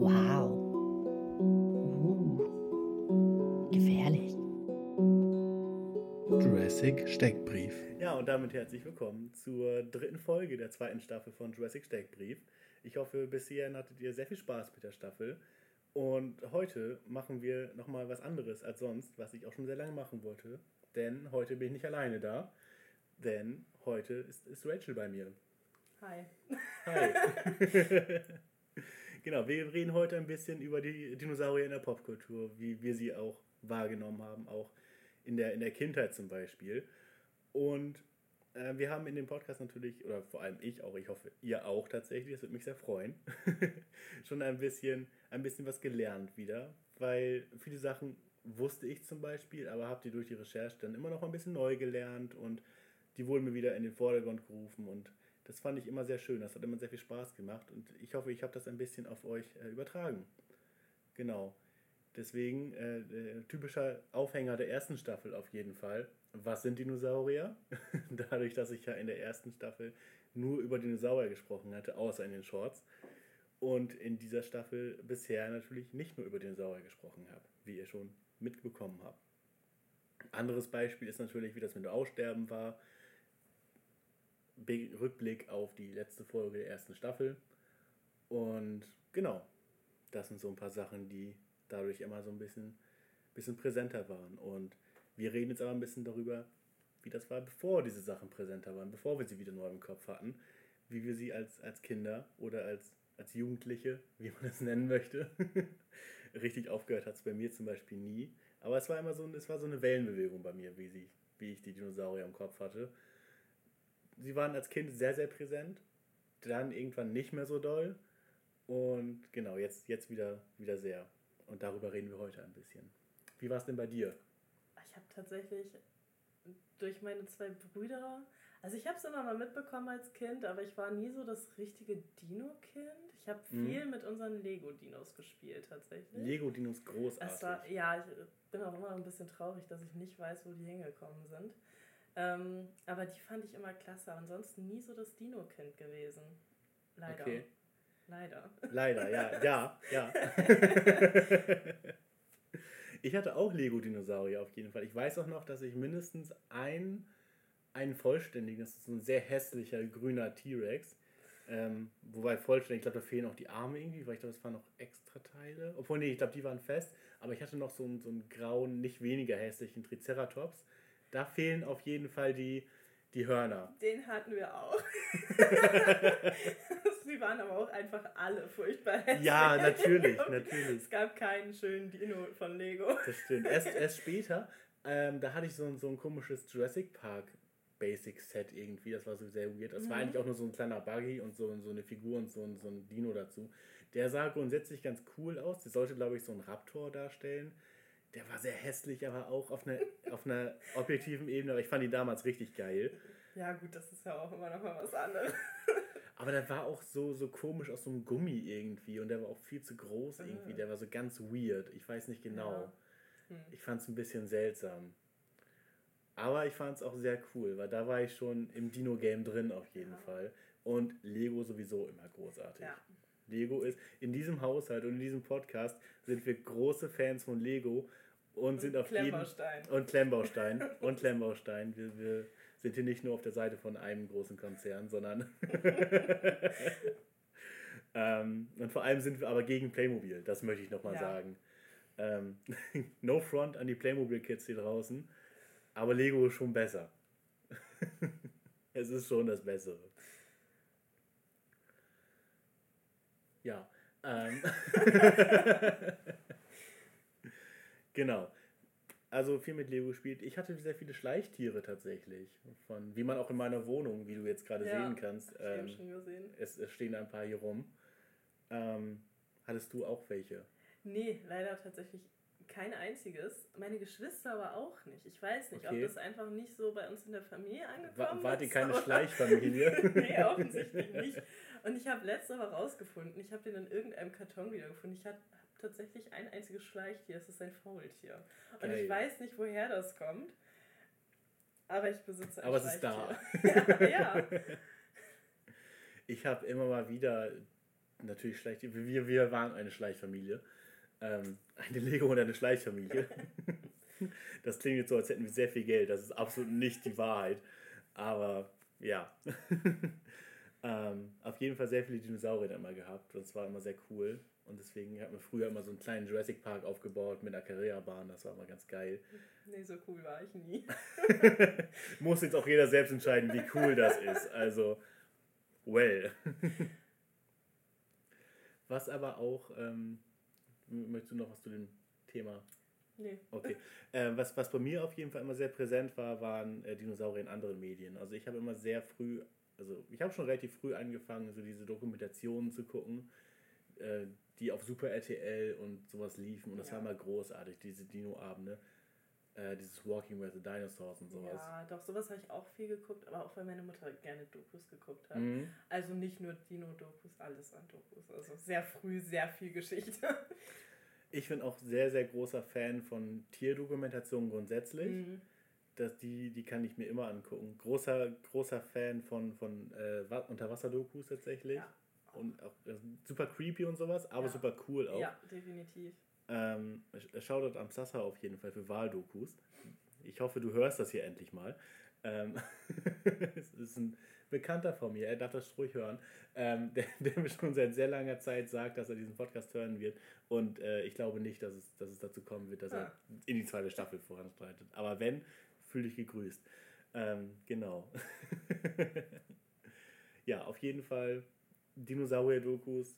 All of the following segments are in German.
Wow. Uh. Gefährlich. Jurassic Steckbrief. Ja, und damit herzlich willkommen zur dritten Folge der zweiten Staffel von Jurassic Steckbrief. Ich hoffe, bis hierhin hattet ihr sehr viel Spaß mit der Staffel. Und heute machen wir nochmal was anderes als sonst, was ich auch schon sehr lange machen wollte. Denn heute bin ich nicht alleine da. Denn heute ist, ist Rachel bei mir. Hi. Hi. genau, wir reden heute ein bisschen über die Dinosaurier in der Popkultur, wie wir sie auch wahrgenommen haben, auch in der, in der Kindheit zum Beispiel. Und äh, wir haben in dem Podcast natürlich, oder vor allem ich auch, ich hoffe, ihr auch tatsächlich, das würde mich sehr freuen, schon ein bisschen, ein bisschen was gelernt wieder, weil viele Sachen wusste ich zum Beispiel, aber habt ihr durch die Recherche dann immer noch ein bisschen neu gelernt und die wurden mir wieder in den Vordergrund gerufen und das fand ich immer sehr schön. Das hat immer sehr viel Spaß gemacht und ich hoffe, ich habe das ein bisschen auf euch äh, übertragen. Genau. Deswegen äh, typischer Aufhänger der ersten Staffel auf jeden Fall. Was sind Dinosaurier? Dadurch, dass ich ja in der ersten Staffel nur über Dinosaurier gesprochen hatte, außer in den Shorts. Und in dieser Staffel bisher natürlich nicht nur über Dinosaurier gesprochen habe, wie ihr schon mitbekommen habt. Anderes Beispiel ist natürlich, wie das mit dem Aussterben war. Rückblick auf die letzte Folge der ersten Staffel. Und genau, das sind so ein paar Sachen, die dadurch immer so ein bisschen, bisschen präsenter waren. Und wir reden jetzt aber ein bisschen darüber, wie das war, bevor diese Sachen präsenter waren, bevor wir sie wieder neu im Kopf hatten, wie wir sie als, als Kinder oder als, als Jugendliche, wie man es nennen möchte, richtig aufgehört hat es bei mir zum Beispiel nie. Aber es war immer so, es war so eine Wellenbewegung bei mir, wie, sie, wie ich die Dinosaurier im Kopf hatte. Sie waren als Kind sehr, sehr präsent, dann irgendwann nicht mehr so doll. Und genau, jetzt, jetzt wieder, wieder sehr. Und darüber reden wir heute ein bisschen. Wie war es denn bei dir? Ich habe tatsächlich durch meine zwei Brüder, also ich habe es immer mal mitbekommen als Kind, aber ich war nie so das richtige Dino-Kind. Ich habe viel mhm. mit unseren Lego-Dinos gespielt tatsächlich. Lego-Dinos großartig. war, ja, ich bin auch immer ein bisschen traurig, dass ich nicht weiß, wo die hingekommen sind. Ähm, aber die fand ich immer klasse. Ansonsten nie so das Dino-Kind gewesen. Leider. Okay. Leider. Leider, ja, ja, ja. ich hatte auch Lego-Dinosaurier auf jeden Fall. Ich weiß auch noch, dass ich mindestens ein, einen vollständigen, das ist so ein sehr hässlicher grüner T-Rex, ähm, wobei vollständig, ich glaube, da fehlen auch die Arme irgendwie, weil ich glaube, es waren noch extra Teile. Obwohl, nee, ich glaube, die waren fest. Aber ich hatte noch so einen, so einen grauen, nicht weniger hässlichen Triceratops. Da fehlen auf jeden Fall die, die Hörner. Den hatten wir auch. Sie waren aber auch einfach alle furchtbar hässlich. Ja, natürlich, natürlich. Es gab keinen schönen Dino von Lego. Das stimmt. Erst, erst später, ähm, da hatte ich so ein, so ein komisches Jurassic Park Basic Set irgendwie. Das war so sehr weird. Das mhm. war eigentlich auch nur so ein kleiner Buggy und so, so eine Figur und so, so ein Dino dazu. Der sah grundsätzlich ganz cool aus. Der sollte, glaube ich, so ein Raptor darstellen. Der war sehr hässlich, aber auch auf einer, auf einer objektiven Ebene. Aber ich fand ihn damals richtig geil. Ja, gut, das ist ja auch immer noch mal was anderes. Aber der war auch so, so komisch aus so einem Gummi irgendwie und der war auch viel zu groß ah. irgendwie. Der war so ganz weird. Ich weiß nicht genau. Ja. Hm. Ich fand es ein bisschen seltsam. Aber ich fand es auch sehr cool, weil da war ich schon im Dino-Game drin auf jeden ja. Fall. Und Lego sowieso immer großartig. Ja. Lego ist in diesem Haushalt und in diesem Podcast sind wir große Fans von Lego und, und sind auf jeden und Klemmbaustein und Klemmbaustein. Wir, wir sind hier nicht nur auf der Seite von einem großen Konzern, sondern ähm, und vor allem sind wir aber gegen Playmobil. Das möchte ich nochmal ja. sagen. Ähm, no front an die Playmobil Kids hier draußen, aber Lego ist schon besser. es ist schon das Bessere. Ja. Ähm. genau. Also viel mit Lego gespielt. Ich hatte sehr viele Schleichtiere tatsächlich. Von, wie man auch in meiner Wohnung, wie du jetzt gerade ja, sehen kannst. Ähm, ich schon gesehen. Es, es stehen ein paar hier rum. Ähm, hattest du auch welche? Nee, leider tatsächlich kein einziges. Meine Geschwister aber auch nicht. Ich weiß nicht, okay. ob das einfach nicht so bei uns in der Familie angekommen War, war die keine Schleichfamilie? nee, offensichtlich nicht. Und ich habe letzte Woche rausgefunden, ich habe den in irgendeinem Karton wiedergefunden. Ich habe tatsächlich ein einziges Schleichtier, es ist ein Faultier. Und Geil. ich weiß nicht, woher das kommt, aber ich besitze ein Aber es ist da. ja, ja. Ich habe immer mal wieder natürlich Schleich. Wir, wir waren eine Schleichfamilie. Ähm, eine Lego- und eine Schleichfamilie. das klingt jetzt so, als hätten wir sehr viel Geld. Das ist absolut nicht die Wahrheit. Aber ja. Ähm, auf jeden Fall sehr viele Dinosaurier immer gehabt. Das war immer sehr cool. Und deswegen hat man früher immer so einen kleinen Jurassic Park aufgebaut mit einer Carrera-Bahn. Das war immer ganz geil. Nee, so cool war ich nie. Muss jetzt auch jeder selbst entscheiden, wie cool das ist. Also, well. was aber auch, ähm, möchtest du noch was zu dem Thema? Nee. Okay. Äh, was, was bei mir auf jeden Fall immer sehr präsent war, waren äh, Dinosaurier in anderen Medien. Also ich habe immer sehr früh, also ich habe schon relativ früh angefangen, so diese Dokumentationen zu gucken, äh, die auf Super RTL und sowas liefen. Und das Ja. war immer großartig, diese Dino-Abende. Äh, dieses Walking with the Dinosaurs und sowas. Ja, doch, sowas habe ich auch viel geguckt, aber auch weil meine Mutter gerne Dokus geguckt hat. Mhm. Also nicht nur Dino-Dokus, alles an Dokus. Also sehr früh sehr viel Geschichte. Ich bin auch sehr, sehr großer Fan von Tierdokumentationen grundsätzlich. Mhm. Das, die, die kann ich mir immer angucken. Großer, großer Fan von, von äh, Wa- Unterwasserdokus tatsächlich. Ja. Und auch äh, super creepy und sowas, aber Ja. super cool auch. Ja, definitiv. Ähm, Shoutout am Sassa auf jeden Fall für Wahldokus. Ich hoffe, du hörst das hier endlich mal. Ähm, es ist ein Bekannter von mir, er darf das ruhig hören, ähm, der, der mir schon seit sehr langer Zeit sagt, dass er diesen Podcast hören wird. Und äh, ich glaube nicht, dass es, dass es dazu kommen wird, dass er Ah. in die zweite Staffel voranschreitet. Aber wenn, fühl dich gegrüßt. Ähm, genau. ja, auf jeden Fall Dinosaurier-Dokus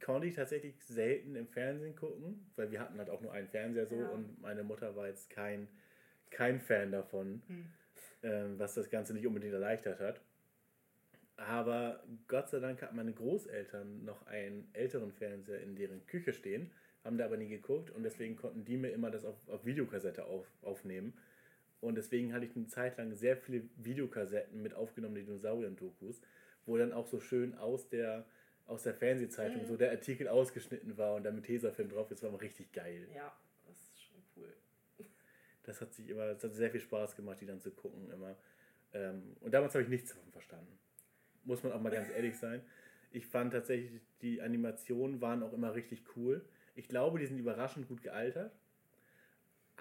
konnte ich tatsächlich selten im Fernsehen gucken, weil wir hatten halt auch nur einen Fernseher so Ja. und meine Mutter war jetzt kein, kein Fan davon, Hm. ähm, was das Ganze nicht unbedingt erleichtert hat. Aber Gott sei Dank hatten meine Großeltern noch einen älteren Fernseher in deren Küche stehen, haben da aber nie geguckt und deswegen konnten die mir immer das auf, auf Videokassette auf, aufnehmen. Und deswegen hatte ich eine Zeit lang sehr viele Videokassetten mit aufgenommenen Dinosaurier-Dokus, wo dann auch so schön aus der, aus der Fernsehzeitung Mhm. so der Artikel ausgeschnitten war und dann mit Tesafilm drauf. Das war immer richtig geil. Ja, das ist schon cool. Das hat sich immer, das hat sehr viel Spaß gemacht, die dann zu gucken immer. Ähm, und damals habe ich nichts davon verstanden. Muss man auch mal ganz ehrlich sein. Ich fand tatsächlich, die Animationen waren auch immer richtig cool. Ich glaube, die sind überraschend gut gealtert.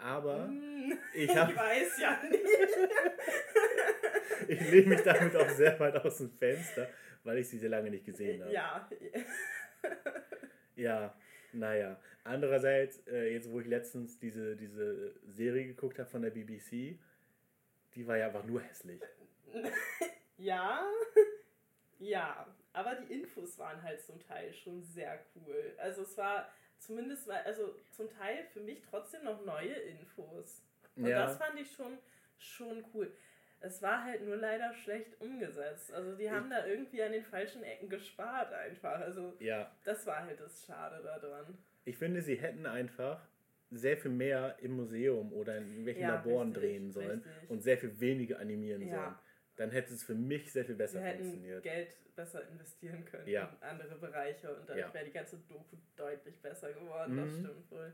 Aber Hm, ich, ich hab, weiß ja nicht. ich lehne mich damit auch sehr weit aus dem Fenster, weil ich sie sehr lange nicht gesehen habe. Ja, Ja, naja. Andererseits, äh, jetzt wo ich letztens diese, diese Serie geguckt habe von der BBC, die war ja einfach nur hässlich. ja, ja. Aber die Infos waren halt zum Teil schon sehr cool. Also es war zumindest, war- also zum Teil für mich trotzdem noch neue Infos. Und Ja. das fand ich schon, schon cool. Es war halt nur leider schlecht umgesetzt. Also die haben da irgendwie an den falschen Ecken gespart einfach. Also Ja, das war halt das Schade daran. ich finde, sie hätten einfach sehr viel mehr im Museum oder in irgendwelchen Ja, Laboren richtig, drehen sollen richtig. und sehr viel weniger animieren Ja. sollen. Dann hätte es für mich sehr viel besser Wir hätten funktioniert. Geld besser investieren können Ja. in andere Bereiche und dadurch Ja. wäre die ganze Doku deutlich besser geworden. Das Mhm. stimmt wohl.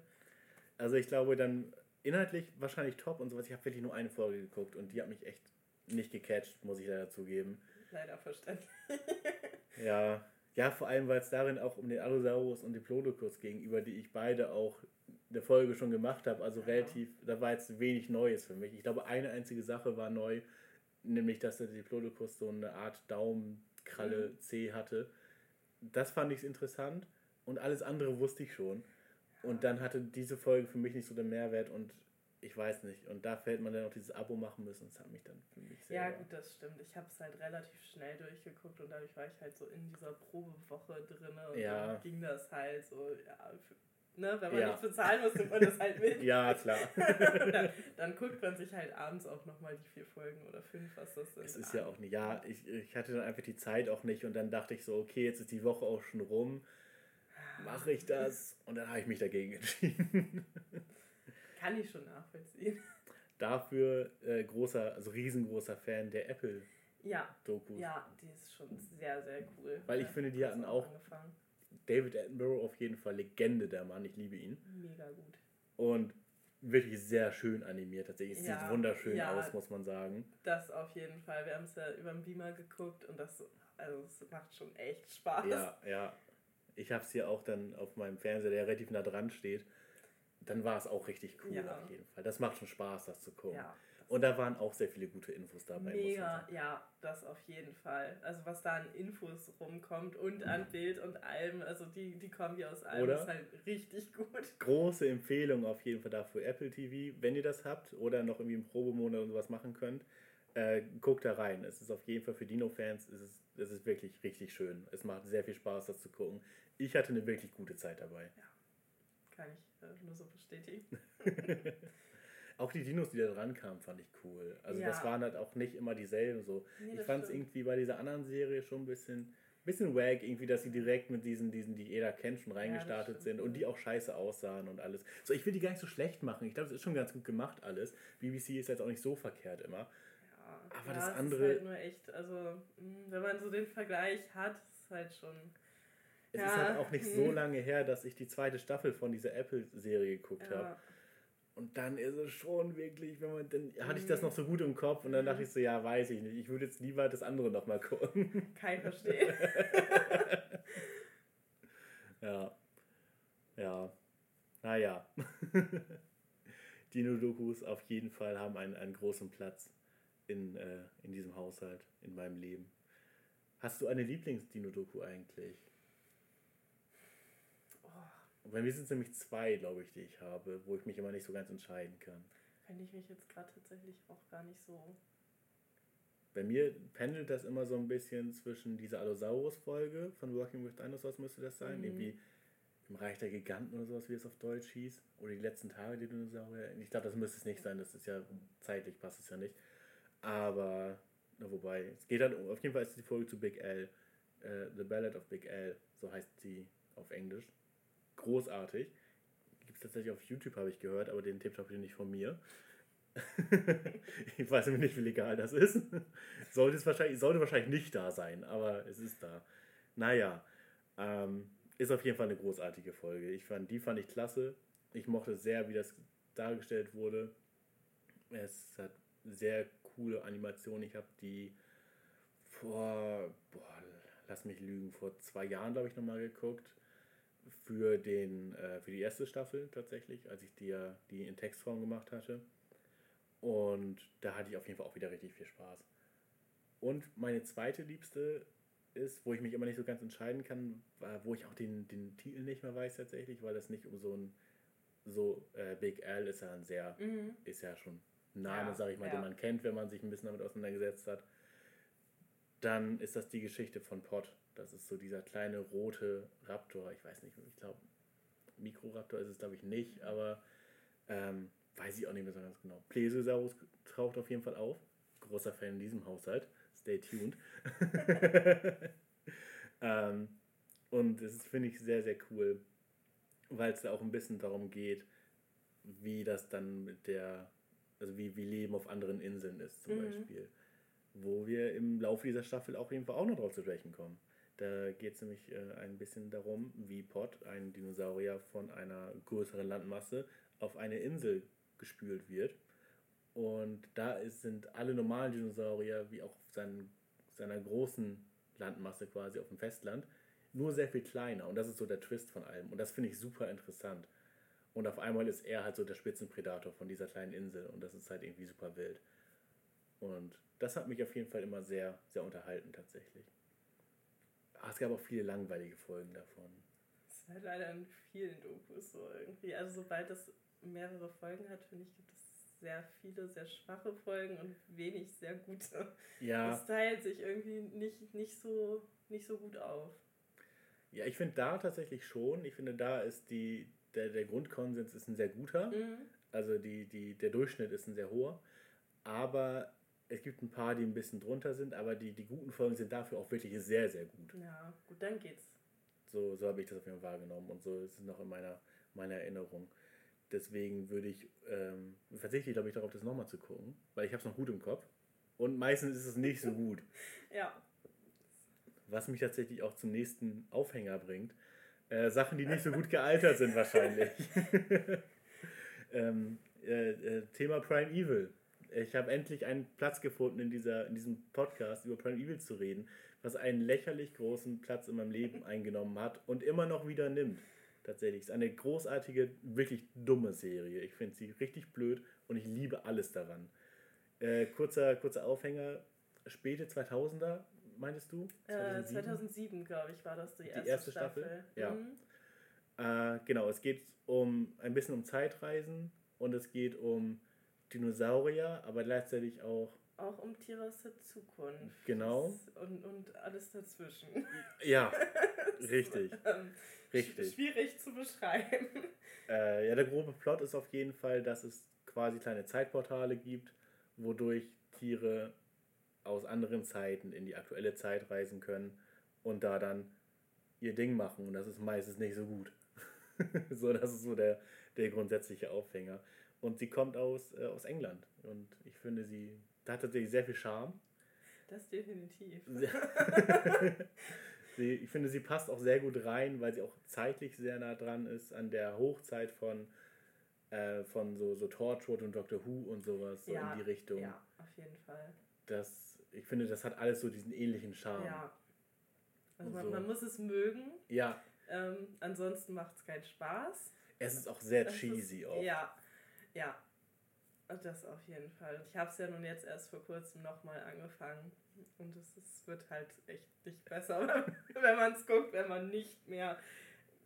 Also ich glaube dann inhaltlich wahrscheinlich top und sowas. Ich habe wirklich nur eine Folge geguckt und die hat mich echt nicht gecatcht, muss ich leider zugeben. Leider verständlich. Ja, ja, vor allem, weil es darin auch um den Allosaurus und Diplodocus ging, über die ich beide auch eine Folge schon gemacht habe. Also Ja. relativ, da war jetzt wenig Neues für mich. Ich glaube, eine einzige Sache war neu, nämlich, dass der Diplodocus so eine Art Daumenkralle Mhm. C hatte. Das fand ich interessant und alles andere wusste ich schon. Und dann hatte diese Folge für mich nicht so den Mehrwert und ich weiß nicht. Und da fällt man dann auch dieses Abo machen müssen. Das hat mich dann für mich Ja, selber. gut, das stimmt. Ich habe es halt relativ schnell durchgeguckt und dadurch war ich halt so in dieser Probewoche drin und Ja. dann ging das halt so, ja, ne, wenn man Ja. nichts bezahlen muss, nimmt man das halt mit. Ja, klar. Dann, dann guckt man sich halt abends auch nochmal die vier Folgen oder fünf, was das sind. Es ist ja auch nicht, ja, ich, ich hatte dann einfach die Zeit auch nicht und dann dachte ich so, okay, jetzt ist die Woche auch schon rum, mache ich das und dann habe ich mich dagegen entschieden. Kann ich schon nachvollziehen. Dafür äh, großer, also riesengroßer Fan der Apple-Dokus. Ja, ja, die ist schon sehr, sehr cool. Weil ich finde, die hatten auch- Angefangen. David Attenborough auf jeden Fall Legende, der Mann, ich liebe ihn. Mega gut. Und wirklich sehr schön animiert, tatsächlich. Es Ja, sieht wunderschön ja. aus, muss man sagen. Das auf jeden Fall. Wir haben es ja über den Beamer geguckt und das, also es macht schon echt Spaß. Ja, ja. ich habe es hier auch dann auf meinem Fernseher, der relativ nah dran steht. Dann war es auch richtig cool Ja. auf jeden Fall. Das macht schon Spaß, das zu gucken. Ja. Und da waren auch sehr viele gute Infos dabei. Mega, ja, das auf jeden Fall. Also was da an Infos rumkommt und an Bild und allem, also die, die Kombi aus allem Oder? ist halt richtig gut. Große Empfehlung auf jeden Fall dafür Apple TV, wenn ihr das habt oder noch irgendwie einen Probemonat und sowas machen könnt. Äh, guckt da rein. Es ist auf jeden Fall für Dino-Fans, es ist, es ist wirklich richtig schön. Es macht sehr viel Spaß, das zu gucken. Ich hatte eine wirklich gute Zeit dabei. Kann ich äh, nur so bestätigen. Auch die Dinos, die da dran kamen, fand ich cool. Also Ja. das waren halt auch nicht immer dieselben so. Nee, ich fand es irgendwie bei dieser anderen Serie schon ein bisschen, bisschen wack, irgendwie, dass sie direkt mit diesen, diesen, die jeder kennt, schon reingestartet stimmt. sind und die auch scheiße aussahen und alles. So, ich will die gar nicht so schlecht machen. Ich glaube, es ist schon ganz gut gemacht alles. BBC ist jetzt auch nicht so verkehrt immer. Ja, Aber ja, das andere- Ist halt nur echt, also mh, wenn man so den Vergleich hat, ist halt schon. Es Ja, ist halt auch nicht so hm. lange her, dass ich die zweite Staffel von dieser Apple-Serie geguckt habe. Und dann ist es schon wirklich, wenn man, dann hatte ich das Mhm. noch so gut im Kopf und dann dachte ich so, ja, weiß ich nicht. Ich würde jetzt lieber das andere nochmal gucken. ich verstehen. Ja. Ja. Naja. Dino-Dokus auf jeden Fall haben einen, einen großen Platz in, äh, in diesem Haushalt, in meinem Leben. Hast du eine Lieblings-Dino-Doku eigentlich? Bei mir sind es nämlich zwei, glaube ich, die ich habe, wo ich mich immer nicht so ganz entscheiden kann. Fände ich mich jetzt gerade tatsächlich auch gar nicht so. Bei mir pendelt das immer so ein bisschen zwischen dieser Allosaurus-Folge von Working with Dinosaurs müsste das sein. Mhm. Irgendwie im Reich der Giganten oder sowas, wie es auf Deutsch hieß. Oder die letzten Tage der Dinosaurier. Ich glaube, das müsste es nicht sein. Das ist ja zeitlich passt es ja nicht. Aber, na, wobei, es geht dann, um- auf jeden Fall ist die Folge zu Big L. Äh, The Ballad of Big L, so heißt sie auf Englisch. Großartig. Gibt es tatsächlich auf YouTube, habe ich gehört, aber den Tipp habt ihr nicht von mir. ich weiß nämlich nicht, wie legal das ist. sollte, es wahrscheinlich, sollte wahrscheinlich nicht da sein, aber es ist da. Naja, ähm, ist auf jeden Fall eine großartige Folge. Ich fand, die fand ich klasse. Ich mochte sehr, wie das dargestellt wurde. Es hat sehr coole Animationen. Ich habe die vor, boah, lass mich lügen, vor zwei Jahren, glaube ich, nochmal geguckt. Für, den, äh, für die erste Staffel tatsächlich, als ich die, die in Textform gemacht hatte. Und da hatte ich auf jeden Fall auch wieder richtig viel Spaß. Und meine zweite liebste ist, wo ich mich immer nicht so ganz entscheiden kann, war, wo ich auch den, den Titel nicht mehr weiß tatsächlich, weil das nicht um so ein so äh, Big L ist ja ein sehr Mhm. ist ja schon ein Name, Ja, sag ich mal, ja. den man kennt, wenn man sich ein bisschen damit auseinandergesetzt hat. Dann ist das die Geschichte von Pot. Das ist so dieser kleine rote Raptor. Ich weiß nicht, ich glaube, Mikroraptor ist es, glaube ich, nicht, aber ähm, weiß ich auch nicht mehr so ganz genau. Plesiosaurus taucht auf jeden Fall auf. Großer Fan in diesem Haushalt. Stay tuned. ähm, und das finde ich, sehr, sehr cool, weil es da auch ein bisschen darum geht, wie das dann mit der, also wie, wie Leben auf anderen Inseln ist zum Mhm. Beispiel. Wo wir im Laufe dieser Staffel auf jeden Fall auch noch drauf zu sprechen kommen. Da geht es nämlich äh, ein bisschen darum, wie Pot, ein Dinosaurier von einer größeren Landmasse, auf eine Insel gespült wird. Und da ist, sind alle normalen Dinosaurier, wie auch sein, seiner großen Landmasse quasi auf dem Festland, nur sehr viel kleiner. Und das ist so der Twist von allem. Und das finde ich super interessant. Und auf einmal ist er halt so der Spitzenpredator von dieser kleinen Insel. Und das ist halt irgendwie super wild. Und das hat mich auf jeden Fall immer sehr, sehr unterhalten tatsächlich. Aber es gab auch viele langweilige Folgen davon. Das ist halt leider in vielen Dokus so irgendwie. Also sobald das mehrere Folgen hat, finde ich, gibt es sehr viele sehr schwache Folgen und wenig sehr gute. Ja, Das teilt sich irgendwie nicht, nicht, so, nicht so gut auf. ja ich finde da tatsächlich schon. Ich finde, da ist die, der, der Grundkonsens ist ein sehr guter. Mhm. Also die, die, der Durchschnitt ist ein sehr hoher. Aber es gibt ein paar, die ein bisschen drunter sind, aber die, die guten Folgen sind dafür auch wirklich sehr, sehr gut. Ja, gut, dann geht's. So, so habe ich das auf jeden Fall wahrgenommen und so ist es noch in meiner, meiner Erinnerung. Deswegen würde ich, ähm, verzichte ich glaube ich darauf, das nochmal zu gucken, weil ich habe es noch gut im Kopf. Und meistens ist es nicht so gut. Ja, Was mich tatsächlich auch zum nächsten Aufhänger bringt. Äh, Sachen, die nicht so gut gealtert sind wahrscheinlich. ähm, äh, äh, Thema Prime Evil. Ich habe endlich einen Platz gefunden in, dieser, in diesem Podcast über Prime Evil zu reden. was einen lächerlich großen Platz in meinem Leben eingenommen hat und immer noch wieder nimmt. Tatsächlich. Es ist eine großartige, wirklich dumme Serie. Ich finde sie richtig blöd und ich liebe alles daran. Äh, kurzer, kurzer Aufhänger, späte 2000er, meintest du? 2007, äh, 2007 glaube ich, war das die erste, die erste Staffel. Staffel. Ja. Mhm. Äh, genau, es geht um ein bisschen um Zeitreisen und es geht um Dinosaurier, aber gleichzeitig auch. Auch um Tiere aus der Zukunft. Genau. Und, und alles dazwischen. Ja, richtig. ähm, richtig. Schwierig zu beschreiben. Äh, ja, der grobe Plot ist auf jeden Fall, dass es quasi kleine Zeitportale gibt, wodurch Tiere aus anderen Zeiten in die aktuelle Zeit reisen können und da dann ihr Ding machen. Und das ist meistens nicht so gut. so, das ist so der, der grundsätzliche Aufhänger. Und sie kommt aus, äh, aus England. Und ich finde, sie da hat tatsächlich sehr viel Charme. Das definitiv. sie, ich finde, sie passt auch sehr gut rein, weil sie auch zeitlich sehr nah dran ist an der Hochzeit von, äh, von so, so Torchwood und Doctor Who und sowas, so ja, in die Richtung. Ja, auf jeden Fall. Das, ich finde, das hat alles so diesen ähnlichen Charme. Ja. Also man, so. man muss es mögen. Ja. Ähm, ansonsten macht es keinen Spaß. Es ist auch sehr das cheesy ist, auch. Ja, ja. Das auf jeden Fall. Ich habe es ja nun jetzt erst vor kurzem nochmal angefangen. Und es, wird halt echt nicht besser, wenn man es guckt, wenn man nicht mehr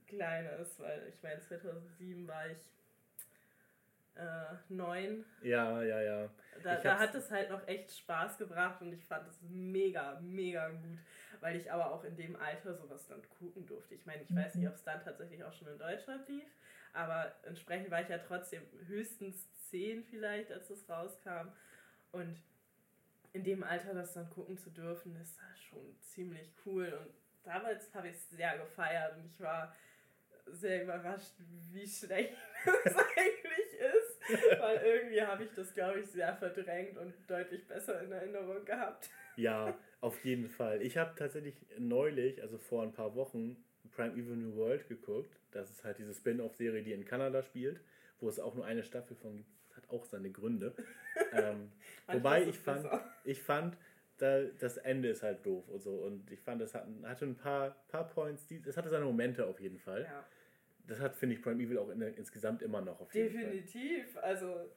klein ist. Weil ich meine, 2007 war ich äh, neun. Ja, ja, ja. Da, da hat es halt noch echt Spaß gebracht und ich fand es mega, mega gut, weil ich aber auch in dem Alter sowas dann gucken durfte. Ich meine, ich weiß nicht, ob es dann tatsächlich auch schon in Deutschland lief, aber entsprechend war ich ja trotzdem höchstens zehn vielleicht, als es rauskam. Und in dem Alter das dann gucken zu dürfen, ist schon ziemlich cool. Und damals habe ich es sehr gefeiert und ich war sehr überrascht, wie schlecht es eigentlich ist. Weil irgendwie habe ich das, glaube ich, sehr verdrängt und deutlich besser in Erinnerung gehabt. Ja, auf jeden Fall. Ich habe tatsächlich neulich, also vor ein paar Wochen, Prime Evil New World geguckt. Das ist halt diese Spin-off-Serie, die in Kanada spielt, wo es auch nur eine Staffel von gibt. Das hat auch seine Gründe. ähm, wobei ich fand, ich fand, da, das Ende ist halt doof und so. Und ich fand, es hat, hatte ein paar, paar Points, die, es hatte seine Momente auf jeden Fall. Ja. Das hat, finde ich, Prime Evil auch in insgesamt immer noch auf jeden Definitiv. Fall. Also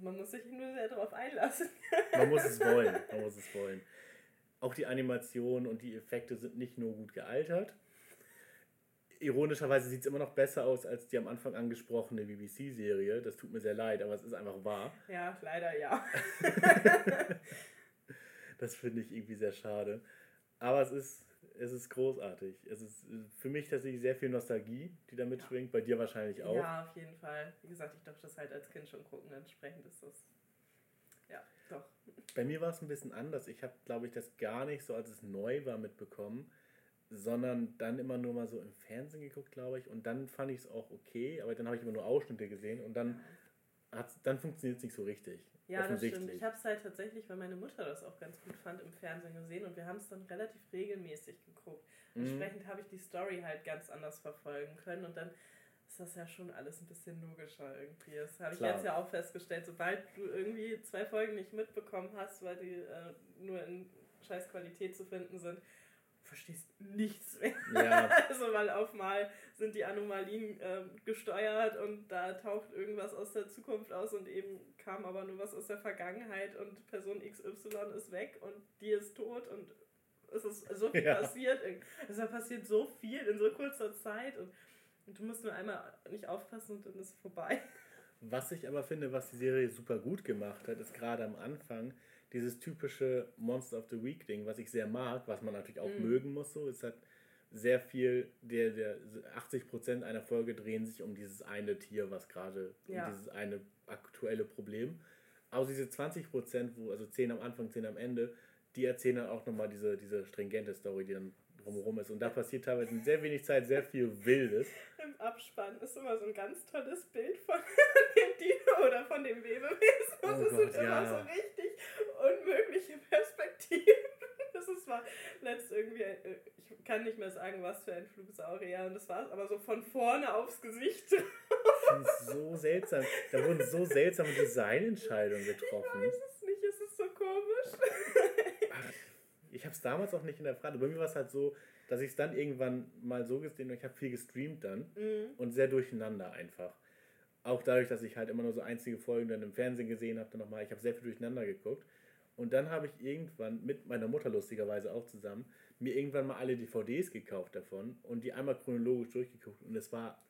man muss sich nur sehr darauf einlassen. man muss es wollen. Man muss es wollen. Auch die Animation und die Effekte sind nicht nur gut gealtert. Ironischerweise sieht es immer noch besser aus als die am Anfang angesprochene BBC-Serie. Das tut mir sehr leid, aber es ist einfach wahr. Ja, leider ja. das finde ich irgendwie sehr schade. Aber es ist, es ist großartig. Es ist für mich tatsächlich sehr viel Nostalgie, die da mitschwingt. Ja. Bei dir wahrscheinlich auch. Ja, auf jeden Fall. Wie gesagt, ich durfte das halt als Kind schon gucken. Entsprechend ist das. Ja, doch. Bei mir war es ein bisschen anders. Ich habe, glaube ich, das gar nicht so, als es neu war, mitbekommen. Sondern dann immer nur mal so im Fernsehen geguckt, glaube ich. Und dann fand ich es auch okay, aber dann habe ich immer nur Ausschnitte gesehen und dann, dann funktioniert es nicht so richtig. Ja, das stimmt. Ich habe es halt tatsächlich, weil meine Mutter das auch ganz gut fand, im Fernsehen gesehen und wir haben es dann relativ regelmäßig geguckt. Mhm. Entsprechend habe ich die Story halt ganz anders verfolgen können und dann ist das ja schon alles ein bisschen logischer irgendwie. Das habe ich jetzt ja auch festgestellt. Sobald du irgendwie zwei Folgen nicht mitbekommen hast, weil die äh, nur in scheiß Qualität zu finden sind, verstehst nichts mehr. Ja. also weil auf mal sind die Anomalien äh, gesteuert und da taucht irgendwas aus der Zukunft aus und eben kam aber nur was aus der Vergangenheit und Person XY ist weg und die ist tot und es ist so viel ja. passiert. Es passiert so viel in so kurzer Zeit und, und du musst nur einmal nicht aufpassen und dann ist es vorbei. Was ich aber finde, was die Serie super gut gemacht hat, ist gerade am Anfang, dieses typische Monster of the Week Ding, was ich sehr mag, was man natürlich auch mm. mögen muss, so, ist halt sehr viel, der, der 80% einer Folge drehen sich um dieses eine Tier, was gerade, ja. um dieses eine aktuelle Problem. Aber diese 20%, wo, also 10 am Anfang, 10 am Ende, die erzählen dann auch nochmal diese, diese stringente Story, die dann drumherum ist. Und da passiert teilweise in sehr wenig Zeit sehr viel Wildes. Im Abspann ist immer so ein ganz tolles Bild von dem Dino oder von dem Lebewesen. Und oh das Gott, sind ja. immer so richtig unmögliche Perspektiven. Das ist war letzt irgendwie, äh, ich kann nicht mehr sagen, was für ein Flugsaurier. Und das war aber so von vorne aufs Gesicht. Ich finde es so seltsam. Da wurden so seltsame Designentscheidungen getroffen. Ich weiß es nicht, es ist so komisch. ich habe es damals auch nicht in der Frage. Bei mir war es halt so, dass ich es dann irgendwann mal so gesehen habe, ich habe viel gestreamt dann mhm. und sehr durcheinander einfach. Auch dadurch, dass ich halt immer nur so einzige Folgen dann im Fernsehen gesehen habe, dann nochmal, ich habe sehr viel durcheinander geguckt. Und dann habe ich irgendwann mit meiner Mutter lustigerweise auch zusammen mir irgendwann mal alle DVDs gekauft davon und die einmal chronologisch durchgeguckt und es war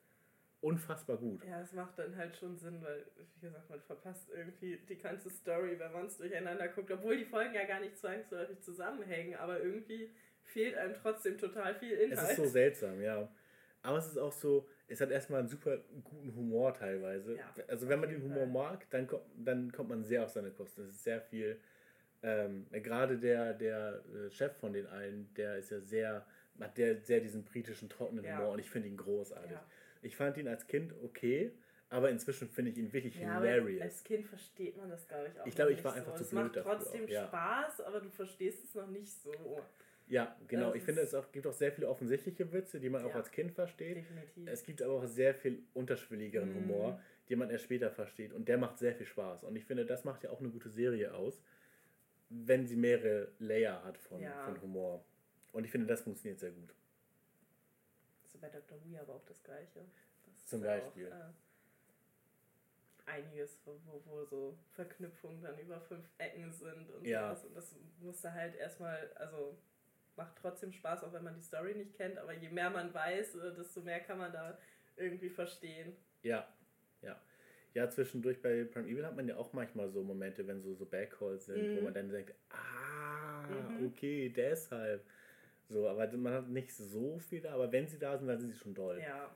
unfassbar gut. Ja, es macht dann halt schon Sinn, weil, wie gesagt, man verpasst irgendwie die ganze Story, wenn man es durcheinander guckt, obwohl die Folgen ja gar nicht zwangsläufig zusammenhängen, aber irgendwie fehlt einem trotzdem total viel Inhalt. Es ist so seltsam, ja. Aber es ist auch so, es hat erstmal einen super guten Humor teilweise. Ja, also wenn man den Humor Fall. mag, dann, kommt, dann kommt man sehr auf seine Kosten. Es ist sehr viel, ähm, gerade der, der äh, Chef von den allen, der ist ja sehr, hat der sehr diesen britischen trockenen ja. Humor und ich finde ihn großartig. Ja. Ich fand ihn als Kind okay, aber inzwischen finde ich ihn wirklich ja, hilarious. als Kind versteht man das, glaube ich, auch Ich glaube, ich war einfach so. zu blöd dafür. Es macht trotzdem auch, Spaß, aber du verstehst es noch nicht so. Ja, genau. Das ich finde, es gibt auch sehr viele offensichtliche Witze, die man ja, auch als Kind versteht. Definitiv. Es gibt aber auch sehr viel unterschwelligeren mm. Humor, den man erst später versteht. Und der macht sehr viel Spaß. Und ich finde, das macht ja auch eine gute Serie aus, wenn sie mehrere Layer hat von, ja. von Humor. Und ich finde, das funktioniert sehr gut. Ist bei Dr. Who aber auch das Gleiche. Das Zum Beispiel. Auch, äh, einiges, wo, wo so Verknüpfungen dann über fünf Ecken sind und ja. sowas. Und das musste halt erstmal, also macht trotzdem Spaß, auch wenn man die Story nicht kennt, aber je mehr man weiß, äh, desto mehr kann man da irgendwie verstehen. Ja, ja. Ja, zwischendurch bei Prime Evil hat man ja auch manchmal so Momente, wenn so, so Backcalls sind, mhm. wo man dann denkt, ah, mhm. okay, deshalb. So, aber man hat nicht so viel da, aber wenn sie da sind, dann sind sie schon doll. Ja.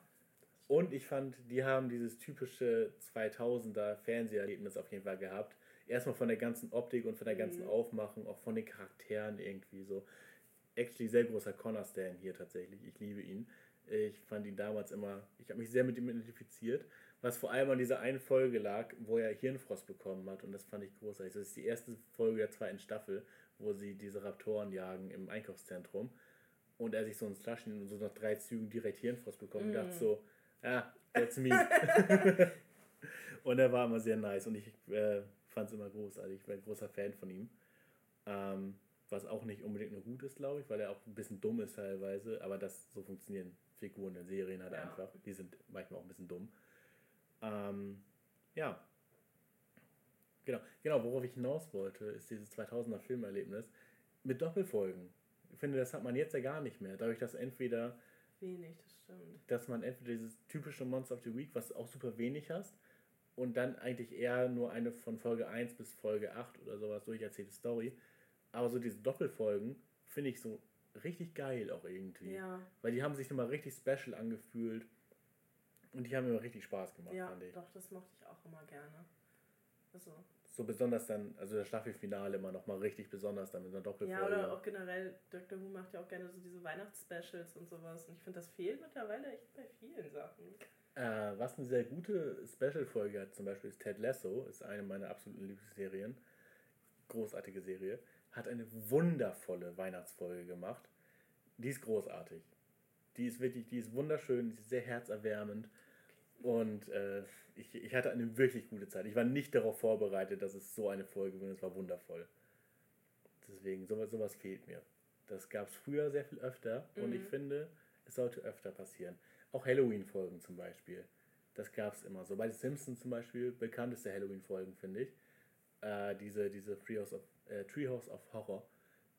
Und ich fand, die haben dieses typische 2000er Fernseherlebnis auf jeden Fall gehabt. Erstmal von der ganzen Optik und von der ganzen mhm. Aufmachung, auch von den Charakteren irgendwie so actually sehr großer Connor-Stan hier tatsächlich. Ich liebe ihn. Ich fand ihn damals immer, ich habe mich sehr mit ihm identifiziert, was vor allem an dieser einen Folge lag, wo er Hirnfrost bekommen hat und das fand ich großartig. Das ist die erste Folge der zweiten Staffel, wo sie diese Raptoren jagen im Einkaufszentrum und er sich so ein Slushen und so nach drei Zügen direkt Hirnfrost bekommen mm. und dachte so, ja, that's me. und er war immer sehr nice und ich äh, fand es immer großartig. Ich war ein großer Fan von ihm. Ähm, was auch nicht unbedingt nur gut ist, glaube ich, weil er auch ein bisschen dumm ist teilweise, aber das so funktionieren Figuren in Serien halt ja. einfach. Die sind manchmal auch ein bisschen dumm. Ähm, ja. Genau, genau, worauf ich hinaus wollte, ist dieses 2000er Filmerlebnis mit Doppelfolgen. Ich finde, das hat man jetzt ja gar nicht mehr. Dadurch, dass entweder. Wenig, das stimmt. Dass man entweder dieses typische Monster of the Week, was auch super wenig hast, und dann eigentlich eher nur eine von Folge 1 bis Folge 8 oder sowas durcherzählte Story aber so diese Doppelfolgen finde ich so richtig geil auch irgendwie. Ja. Weil die haben sich nochmal richtig special angefühlt. Und die haben immer richtig Spaß gemacht, ja, fand ich. Doch, das mochte ich auch immer gerne. Also. So besonders dann, also das Staffelfinale immer nochmal richtig besonders dann mit einer Doppelfolge. Ja, oder auch generell, Dr. Who macht ja auch gerne so diese Weihnachtsspecials und sowas. Und ich finde, das fehlt mittlerweile echt bei vielen Sachen. Äh, was eine sehr gute Special-Folge hat, zum Beispiel ist Ted Lasso, ist eine meiner absoluten Lieblingsserien. Großartige Serie hat eine wundervolle Weihnachtsfolge gemacht. Die ist großartig. Die ist wirklich, die ist wunderschön, die ist sehr herzerwärmend. Und äh, ich, ich hatte eine wirklich gute Zeit. Ich war nicht darauf vorbereitet, dass es so eine Folge wird. Es war wundervoll. Deswegen, sowas, sowas fehlt mir. Das gab es früher sehr viel öfter mhm. und ich mhm. finde, es sollte öfter passieren. Auch Halloween-Folgen zum Beispiel. Das gab es immer so. Bei den Simpsons zum Beispiel, bekannteste Halloween-Folgen, finde ich. Äh, diese, diese Treehouse of äh, Treehouse of Horror,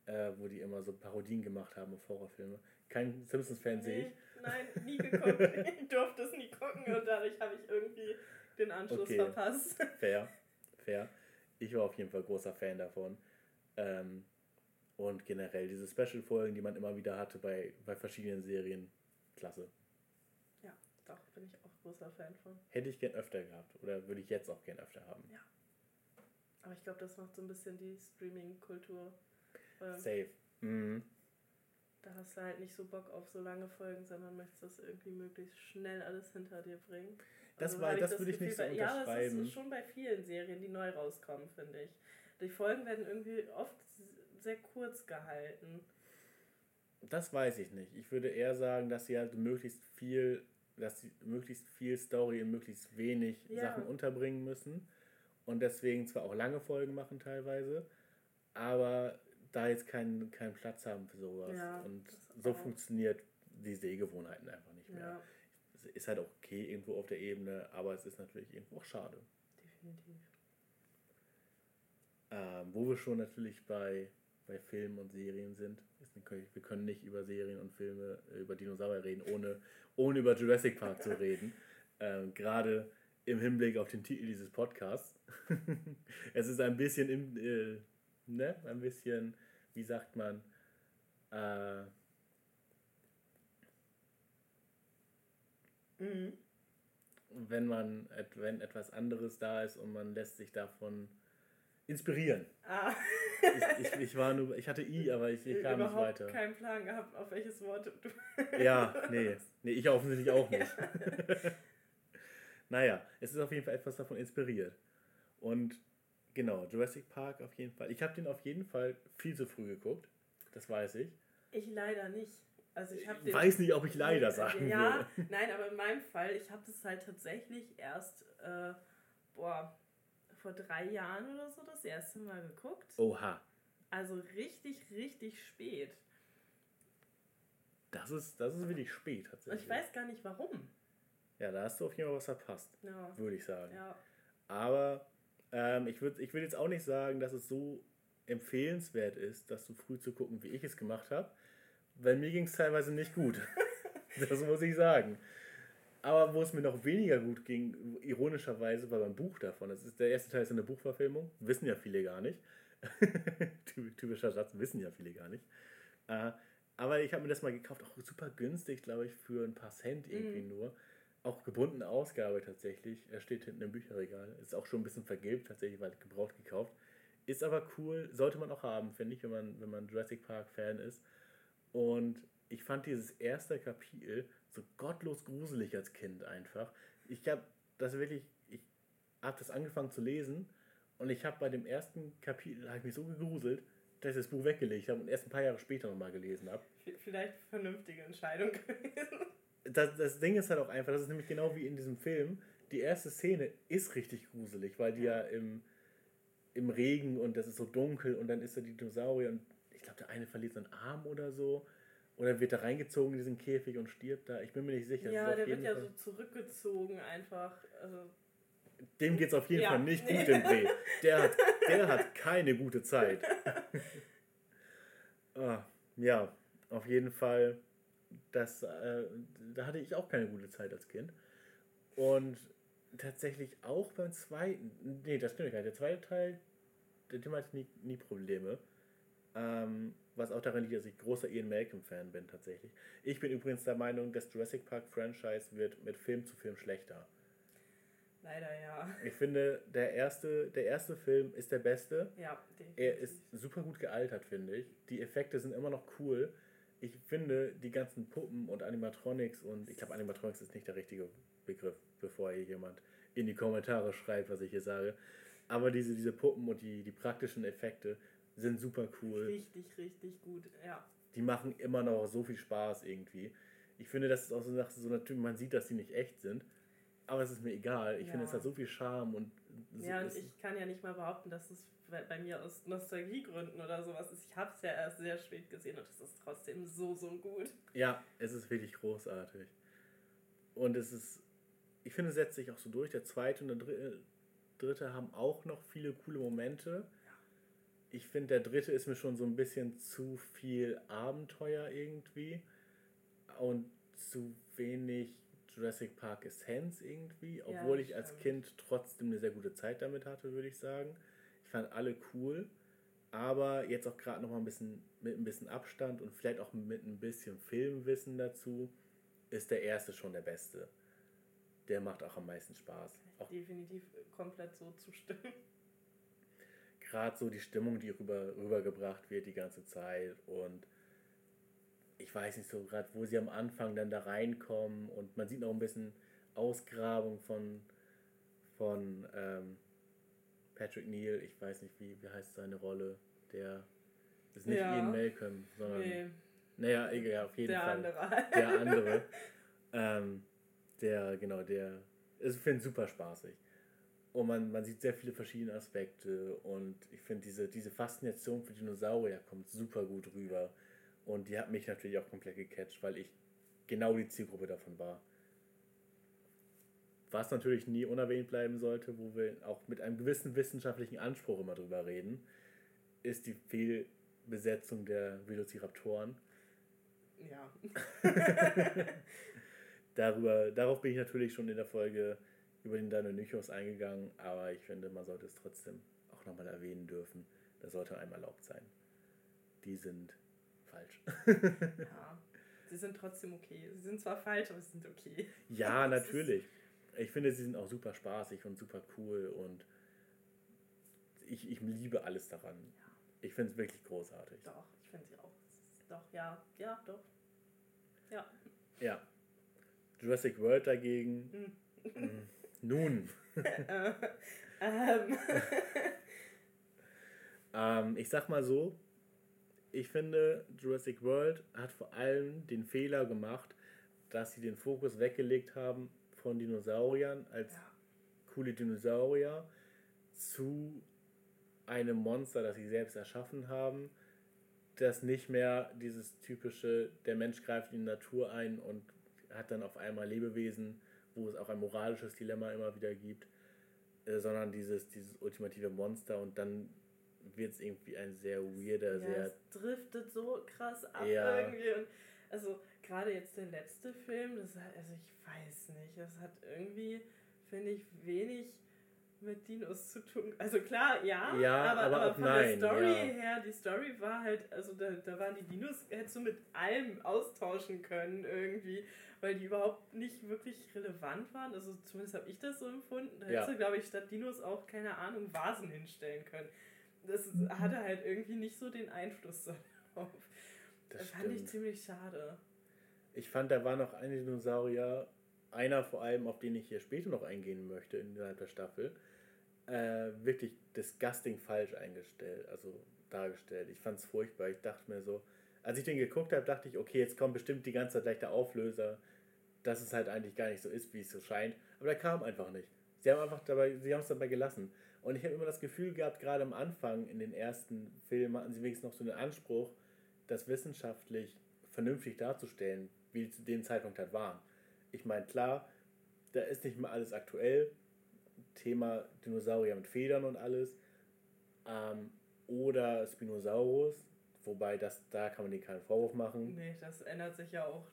äh, wo die immer so Parodien gemacht haben auf Horrorfilme. Kein Simpsons-Fan sehe ich. Nein, nie geguckt. ich durfte es nie gucken und dadurch habe ich irgendwie den Anschluss okay. verpasst. Fair, fair. Ich war auf jeden Fall großer Fan davon. Ähm, und generell diese Special-Folgen, die man immer wieder hatte bei, bei verschiedenen Serien, klasse. Ja, doch, bin ich auch großer Fan von. Hätte ich gern öfter gehabt oder würde ich jetzt auch gern öfter haben. Ja. Aber ich glaube, das macht so ein bisschen die Streaming-Kultur. Ähm, Safe. Mhm. Da hast du halt nicht so Bock auf so lange Folgen, sondern möchtest das irgendwie möglichst schnell alles hinter dir bringen. Das, also, war, das, das würde ich nicht so unterschreiben. Ja, das ist schon bei vielen Serien, die neu rauskommen, finde ich. Die Folgen werden irgendwie oft sehr kurz gehalten. Das weiß ich nicht. Ich würde eher sagen, dass sie halt möglichst viel, dass sie möglichst viel Story in möglichst wenig ja. Sachen unterbringen müssen und deswegen zwar auch lange Folgen machen teilweise, aber da jetzt keinen, keinen Platz haben für sowas. Ja, und so funktioniert die Sehgewohnheiten einfach nicht mehr. Ja. Es ist halt auch okay irgendwo auf der Ebene, aber es ist natürlich irgendwo auch schade. Definitiv. Ähm, wo wir schon natürlich bei, bei Filmen und Serien sind, ist, wir können nicht über Serien und Filme, äh, über Dinosaurier reden, ohne, ohne über Jurassic Park zu reden. Ähm, Gerade im Hinblick auf den Titel dieses Podcasts. es ist ein bisschen im, äh, ne, ein bisschen, wie sagt man, äh, mhm. wenn man wenn etwas anderes da ist und man lässt sich davon inspirieren. Ah. ich, ich, ich, war nur, ich hatte I, aber ich, ich kam nicht weiter. Ich habe keinen Plan gehabt, auf welches Wort du. ja, nee, nee, ich offensichtlich auch nicht. naja, es ist auf jeden Fall etwas davon inspiriert. Und genau, Jurassic Park auf jeden Fall. Ich habe den auf jeden Fall viel zu früh geguckt. Das weiß ich. Ich leider nicht. Also ich den, weiß nicht, ob ich leider sagen ja, würde. Nein, aber in meinem Fall, ich habe das halt tatsächlich erst, äh, boah, vor drei Jahren oder so das erste Mal geguckt. Oha. Also richtig, richtig spät. Das ist, das ist wirklich spät tatsächlich. Ich weiß gar nicht warum. Ja, da hast du auf jeden Fall was verpasst. Ja. Würde ich sagen. Ja. Aber ähm, ich würde ich würd jetzt auch nicht sagen, dass es so empfehlenswert ist, das so früh zu gucken, wie ich es gemacht habe. Weil mir ging es teilweise nicht gut. das muss ich sagen. Aber wo es mir noch weniger gut ging, ironischerweise, war beim Buch davon. Das ist, der erste Teil ist eine Buchverfilmung, wissen ja viele gar nicht. Typischer Satz, wissen ja viele gar nicht. Äh, aber ich habe mir das mal gekauft, auch super günstig, glaube ich, für ein paar Cent irgendwie mm. nur. Auch gebundene Ausgabe tatsächlich. Er steht hinten im Bücherregal. Ist auch schon ein bisschen vergilbt tatsächlich, weil gebraucht gekauft. Ist aber cool, sollte man auch haben, finde ich, wenn man, wenn man Jurassic Park Fan ist. Und ich fand dieses erste Kapitel so gottlos gruselig als Kind einfach. Ich habe das wirklich, ich habe das angefangen zu lesen und ich habe bei dem ersten Kapitel, habe ich mich so gegruselt, dass ich das Buch weggelegt habe und erst ein paar Jahre später nochmal gelesen habe. Vielleicht vernünftige Entscheidung gewesen. Das, das Ding ist halt auch einfach, das ist nämlich genau wie in diesem Film. Die erste Szene ist richtig gruselig, weil die ja im, im Regen und das ist so dunkel und dann ist da die Dinosaurier und ich glaube, der eine verliert seinen Arm oder so. Oder wird er reingezogen in diesen Käfig und stirbt da? Ich bin mir nicht sicher. Ja, der wird ja Fall... so zurückgezogen einfach. Also Dem geht es auf jeden ja. Fall nicht gut im Dreh. Der hat, der hat keine gute Zeit. ah, ja, auf jeden Fall. Das, äh, da hatte ich auch keine gute Zeit als Kind. Und tatsächlich auch beim zweiten. Nee, das stimmt gar nicht. Der zweite Teil, der Thema hatte nie, nie Probleme. Ähm, was auch daran liegt, dass ich großer Ian Malcolm-Fan bin tatsächlich. Ich bin übrigens der Meinung, das Jurassic Park-Franchise wird mit Film zu Film schlechter. Leider ja. Ich finde, der erste, der erste Film ist der beste. Ja, definitiv. Er ist super gut gealtert, finde ich. Die Effekte sind immer noch cool. Ich finde, die ganzen Puppen und Animatronics und ich glaube, Animatronics ist nicht der richtige Begriff, bevor hier jemand in die Kommentare schreibt, was ich hier sage. Aber diese, diese Puppen und die, die praktischen Effekte sind super cool. Richtig, richtig gut, ja. Die machen immer noch so viel Spaß irgendwie. Ich finde, das ist auch so eine so natürlich, man sieht, dass sie nicht echt sind, aber es ist mir egal. Ich ja. finde, es hat so viel Charme und so Ja, und ich kann ja nicht mal behaupten, dass es bei mir aus Nostalgiegründen oder sowas ist. Ich habe es ja erst sehr spät gesehen und es ist trotzdem so, so gut. Ja, es ist wirklich großartig. Und es ist, ich finde, es setzt sich auch so durch. Der zweite und der dritte, haben auch noch viele coole Momente ich finde, der dritte ist mir schon so ein bisschen zu viel Abenteuer irgendwie und zu wenig Jurassic Park Essenz irgendwie, obwohl ja, ich als Kind trotzdem eine sehr gute Zeit damit hatte, würde ich sagen. Ich fand alle cool, aber jetzt auch gerade noch mal ein bisschen mit ein bisschen Abstand und vielleicht auch mit ein bisschen Filmwissen dazu, ist der erste schon der beste. Der macht auch am meisten Spaß. Auch definitiv komplett so zustimmen gerade so die Stimmung, die rüber, rübergebracht wird die ganze Zeit und ich weiß nicht so gerade, wo sie am Anfang dann da reinkommen und man sieht noch ein bisschen Ausgrabung von, von ähm, Patrick Neal, ich weiß nicht, wie, wie heißt seine Rolle, der ist nicht ja. Ian Malcolm, sondern nee. naja, egal, auf jeden der Fall. Andere. Der andere. ähm, der, genau, der ist, finde super spaßig. Und man, man sieht sehr viele verschiedene Aspekte. Und ich finde, diese, diese Faszination für Dinosaurier kommt super gut rüber. Und die hat mich natürlich auch komplett gecatcht, weil ich genau die Zielgruppe davon war. Was natürlich nie unerwähnt bleiben sollte, wo wir auch mit einem gewissen wissenschaftlichen Anspruch immer drüber reden, ist die Fehlbesetzung der Velociraptoren. Ja. Darüber, darauf bin ich natürlich schon in der Folge über den Deinonychus eingegangen, aber ich finde, man sollte es trotzdem auch nochmal erwähnen dürfen. Das sollte einem erlaubt sein. Die sind falsch. ja, sie sind trotzdem okay. Sie sind zwar falsch, aber sie sind okay. Ja, natürlich. Ich finde, sie sind auch super spaßig und super cool und ich, ich liebe alles daran. Ja. Ich finde es wirklich großartig. Doch, ich finde sie auch. Doch, ja, ja, doch. Ja. Ja. Jurassic World dagegen. Hm. Nun. ähm. ähm, ich sag mal so, ich finde, Jurassic World hat vor allem den Fehler gemacht, dass sie den Fokus weggelegt haben von Dinosauriern als ja. coole Dinosaurier zu einem Monster, das sie selbst erschaffen haben, das nicht mehr dieses typische, der Mensch greift in die Natur ein und hat dann auf einmal Lebewesen, wo es auch ein moralisches Dilemma immer wieder gibt, äh, sondern dieses, dieses ultimative Monster und dann wird es irgendwie ein sehr weirder, ja, sehr. Es driftet so krass ab ja. irgendwie. Und also gerade jetzt der letzte Film, das hat, also ich weiß nicht, das hat irgendwie, finde ich, wenig mit Dinos zu tun. Also klar, ja, ja aber, aber, aber von nein, der Story ja. her, die Story war halt, also da, da waren die Dinos, hättest du mit allem austauschen können irgendwie, weil die überhaupt nicht wirklich relevant waren. Also zumindest habe ich das so empfunden. Da hättest ja. du, glaube ich, statt Dinos auch, keine Ahnung, Vasen hinstellen können. Das hatte halt irgendwie nicht so den Einfluss darauf. Das, das fand ich ziemlich schade. Ich fand, da war noch ein Dinosaurier, einer vor allem, auf den ich hier später noch eingehen möchte innerhalb der Staffel, äh, wirklich disgusting falsch eingestellt, also dargestellt. Ich fand es furchtbar. Ich dachte mir so, als ich den geguckt habe, dachte ich, okay, jetzt kommt bestimmt die ganze Zeit gleich der Auflöser, dass es halt eigentlich gar nicht so ist, wie es so scheint. Aber der kam einfach nicht. Sie haben einfach dabei, sie haben es dabei gelassen. Und ich habe immer das Gefühl gehabt, gerade am Anfang in den ersten Filmen hatten sie wenigstens noch so einen Anspruch, das wissenschaftlich vernünftig darzustellen, wie sie zu dem Zeitpunkt halt waren. Ich meine, klar, da ist nicht mehr alles aktuell. Thema Dinosaurier mit Federn und alles. Ähm, oder Spinosaurus, wobei das, da kann man dir keinen Vorwurf machen. Nee, das ändert sich ja auch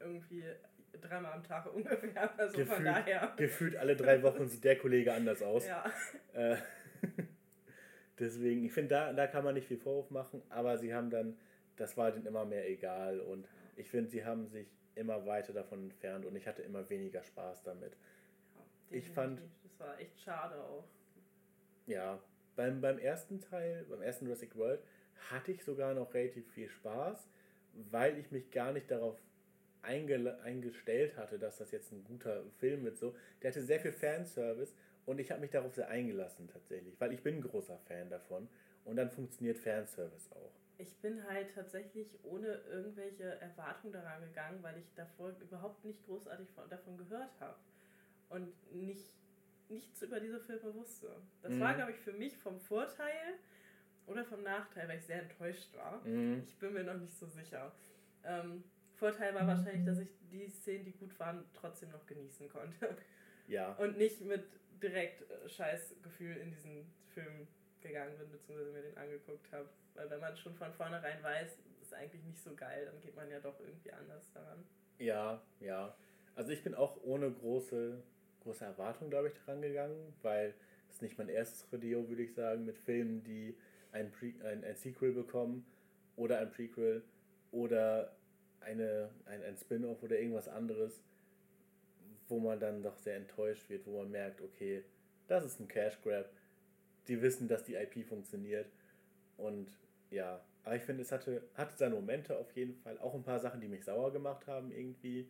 irgendwie dreimal am Tag ungefähr. Also gefühlt, von daher. Gefühlt alle drei Wochen sieht der Kollege anders aus. Ja. Äh, deswegen, ich finde, da, da kann man nicht viel Vorwurf machen, aber sie haben dann, das war denen immer mehr egal und ich finde, sie haben sich immer weiter davon entfernt und ich hatte immer weniger Spaß damit. Ja, ich fand. Das war echt schade auch. Ja, beim, beim ersten Teil, beim ersten Jurassic World, hatte ich sogar noch relativ viel Spaß, weil ich mich gar nicht darauf eingestellt hatte, dass das jetzt ein guter Film wird. So. Der hatte sehr viel Fanservice und ich habe mich darauf sehr eingelassen tatsächlich, weil ich bin ein großer Fan davon und dann funktioniert Fanservice auch ich bin halt tatsächlich ohne irgendwelche Erwartungen daran gegangen, weil ich davor überhaupt nicht großartig von, davon gehört habe und nicht, nichts über diese Filme wusste. Das mhm. war, glaube ich, für mich vom Vorteil oder vom Nachteil, weil ich sehr enttäuscht war. Mhm. Ich bin mir noch nicht so sicher. Ähm, Vorteil war wahrscheinlich, dass ich die Szenen, die gut waren, trotzdem noch genießen konnte. Ja. Und nicht mit direkt äh, Scheißgefühl in diesen Film gegangen bin, beziehungsweise mir den angeguckt habe. Weil wenn man schon von vornherein weiß, ist eigentlich nicht so geil, dann geht man ja doch irgendwie anders daran. Ja, ja. Also ich bin auch ohne große, große Erwartung, glaube ich, daran gegangen, weil es nicht mein erstes Rodeo, würde ich sagen, mit Filmen, die ein, Pre ein, ein Sequel bekommen oder ein Prequel oder eine, ein, ein Spin-off oder irgendwas anderes, wo man dann doch sehr enttäuscht wird, wo man merkt, okay, das ist ein Cash Grab. Die wissen, dass die IP funktioniert und ja, aber ich finde, es hatte, hatte seine Momente auf jeden Fall. Auch ein paar Sachen, die mich sauer gemacht haben irgendwie.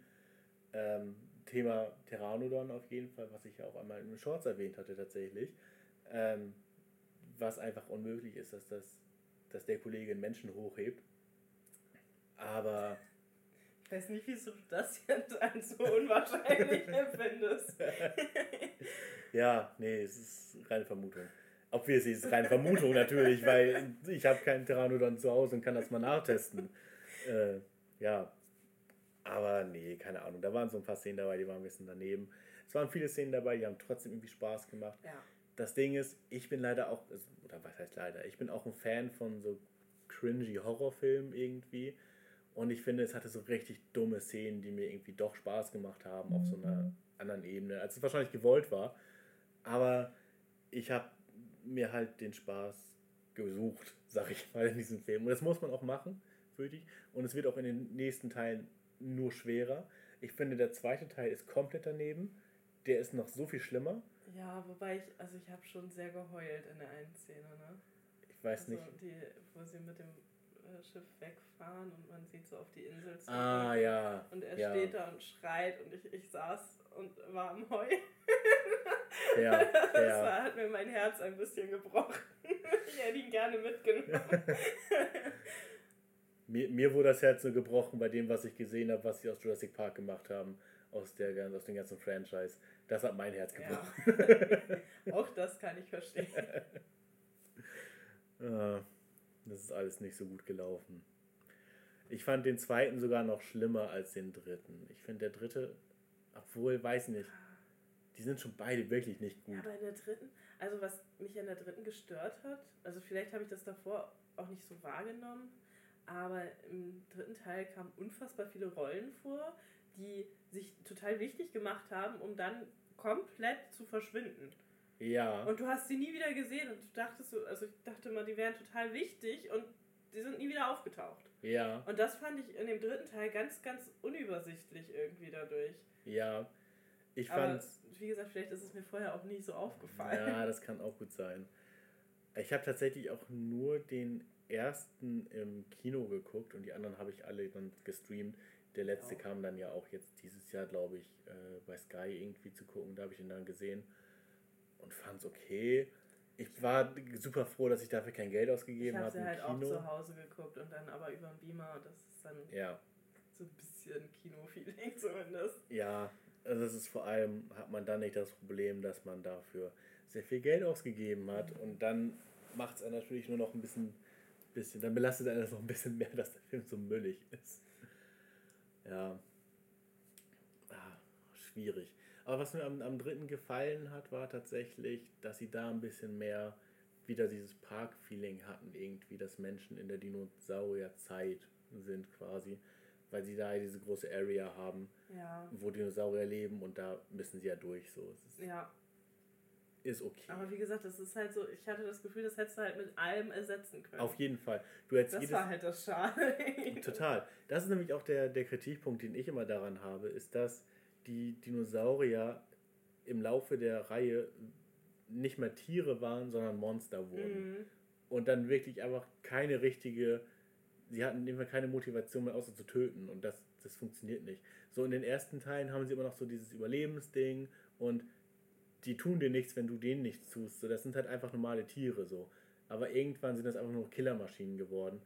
Ähm, Thema Pteranodon auf jeden Fall, was ich ja auch einmal in den Shorts erwähnt hatte tatsächlich. Ähm, was einfach unmöglich ist, dass, das, dass der Kollege einen Menschen hochhebt. Aber... Ich weiß nicht, wieso du das jetzt als so unwahrscheinlich empfindest. Ja, nee, es ist reine Vermutung. Obviously ist es reine Vermutung natürlich, weil ich habe keinen Pteranodon zu Hause und kann das mal nachtesten. Äh, ja, aber nee, keine Ahnung. Da waren so ein paar Szenen dabei, die waren ein bisschen daneben. Es waren viele Szenen dabei, die haben trotzdem irgendwie Spaß gemacht. Ja. Das Ding ist, ich bin leider auch, oder was heißt leider, ich bin auch ein Fan von so cringy Horrorfilmen irgendwie. Und ich finde, es hatte so richtig dumme Szenen, die mir irgendwie doch Spaß gemacht haben auf so einer anderen Ebene, als es wahrscheinlich gewollt war. Aber ich habe mir halt den Spaß gesucht, sag ich mal, in diesem Film. Und das muss man auch machen, würde ich. Und es wird auch in den nächsten Teilen nur schwerer. Ich finde, der zweite Teil ist komplett daneben. Der ist noch so viel schlimmer. Ja, wobei ich, also ich habe schon sehr geheult in der einen Szene, ne? Ich weiß also nicht. Die, wo sie mit dem äh, Schiff wegfahren und man sieht so auf die Insel zu. Ah, ja. Und er ja. steht da und schreit und ich, ich saß und war am Heulen. Ja, das war, hat mir mein Herz ein bisschen gebrochen. ich hätte ihn gerne mitgenommen. Mir, mir wurde das Herz so gebrochen bei dem, was ich gesehen habe, was sie aus Jurassic Park gemacht haben, aus, der, aus dem ganzen Franchise. Das hat mein Herz gebrochen. Ja. Auch das kann ich verstehen. Ah, das ist alles nicht so gut gelaufen. Ich fand den zweiten sogar noch schlimmer als den dritten. Ich finde der dritte, obwohl, weiß nicht, die sind schon beide wirklich nicht gut. Ja, aber in der dritten, also was mich an der dritten gestört hat, also vielleicht habe ich das davor auch nicht so wahrgenommen, aber im dritten Teil kamen unfassbar viele Rollen vor, die sich total wichtig gemacht haben, um dann komplett zu verschwinden. Ja. Und du hast sie nie wieder gesehen und du dachtest so, also ich dachte mal, die wären total wichtig und die sind nie wieder aufgetaucht. Ja. Und das fand ich in dem dritten Teil ganz, ganz unübersichtlich irgendwie dadurch. Ja. Ich fand. wie gesagt, vielleicht ist es mir vorher auch nie so aufgefallen. Ja, das kann auch gut sein. Ich habe tatsächlich auch nur den ersten im Kino geguckt und die anderen habe ich alle dann gestreamt. Der letzte Auch. kam dann ja auch jetzt dieses Jahr, glaube ich, äh, bei Sky irgendwie zu gucken. Da habe ich ihn dann gesehen und fand es okay. Ich war super froh, dass ich dafür kein Geld Ich ausgegeben habe habe sie im halt auch Kino. zu Hause geguckt und dann aber über den Beamer das ist dann Ja, so ein bisschen Kino-Feeling zumindest. ja. Also das ist vor allem, hat man dann nicht das Problem, dass man dafür sehr viel Geld ausgegeben hat und dann macht es natürlich nur noch ein bisschen, bisschen, dann belastet einen das noch ein bisschen mehr, dass der Film so müllig ist. Ja. Ah, schwierig. Aber was mir am, am dritten gefallen hat, war tatsächlich, dass sie da ein bisschen mehr wieder dieses Park-Feeling hatten, irgendwie, dass Menschen in der Dinosaurierzeit sind quasi, weil sie da diese große Area haben, Ja. wo Dinosaurier leben und da müssen sie ja durch so. Ist, Ja, ist okay. aber wie gesagt, das ist halt so, ich hatte das Gefühl, das hättest du halt mit allem ersetzen können. Auf jeden Fall. Du hättest das jedes, war halt das Schade. Total. Das ist nämlich auch der, der Kritikpunkt, den ich immer daran habe, ist, dass die Dinosaurier im Laufe der Reihe nicht mehr Tiere waren, sondern Monster wurden. Mhm. Und dann wirklich einfach keine richtige, sie hatten immer keine Motivation mehr, außer zu töten. Und das, das funktioniert nicht. So in den ersten Teilen haben sie immer noch so dieses Überlebensding und die tun dir nichts, wenn du denen nichts tust. So, das sind halt einfach normale Tiere so. Aber irgendwann sind das einfach nur Killermaschinen geworden.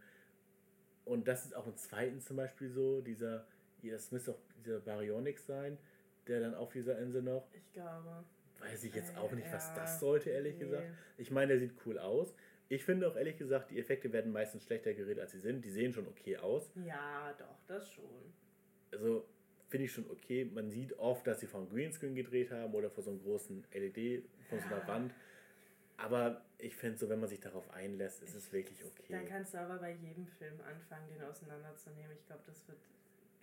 Und das ist auch im zweiten zum Beispiel so, dieser, das müsste auch dieser Baryonyx sein, der dann auf dieser Insel noch, Ich glaube. weiß ich jetzt Äh, auch nicht, was das sollte, ehrlich Nee. gesagt. Ich meine, der sieht cool aus. Ich finde auch ehrlich gesagt, die Effekte werden meistens schlechter geredet, als sie sind. Die sehen schon okay aus. Ja, doch, das schon. Also finde ich schon okay. Man sieht oft, dass sie vom Greenscreen gedreht haben oder vor so einem großen LED, von so einer Ja. Wand. Aber ich finde so, wenn man sich darauf einlässt, ist es wirklich okay. kannst du aber bei jedem Film anfangen, den auseinanderzunehmen. Ich glaube, das wird,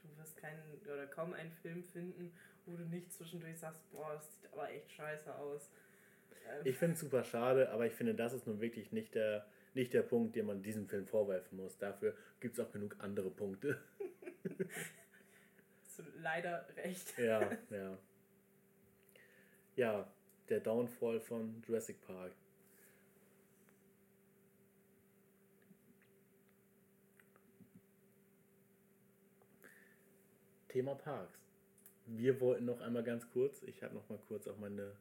du wirst keinen oder kaum einen Film finden, wo du nicht zwischendurch sagst, boah, das sieht aber echt scheiße aus. Ich finde es super schade, aber ich finde, das ist nun wirklich nicht der, nicht der Punkt, den man diesem Film vorwerfen muss. Dafür gibt es auch genug andere Punkte. hast du leider recht. ja, ja. Ja, der Downfall von Jurassic Park. Thema Parks. Wir wollten noch einmal ganz kurz, ich habe noch mal kurz auf meine,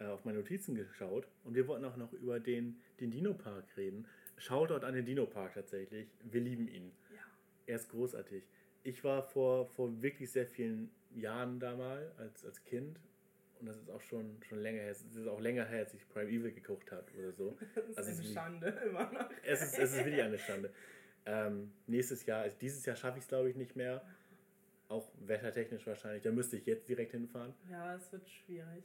äh, auf meine Notizen geschaut und wir wollten auch noch über den, den Dino-Park reden. Shoutout an den Dino-Park tatsächlich. Wir lieben ihn. Ja. Er ist großartig. Ich war vor, vor wirklich sehr vielen Jahren da mal als, als Kind und das ist auch schon, schon länger her. Es ist auch länger her, als ich Prime Evil geguckt habe oder so. Das ist Also eine wie- Schande, immer noch. Es ist, es ist wirklich eine Schande. Ähm, nächstes Jahr, also dieses Jahr schaffe ich es glaube ich nicht mehr. Auch wettertechnisch wahrscheinlich. Da müsste ich jetzt direkt hinfahren. Ja, es wird schwierig.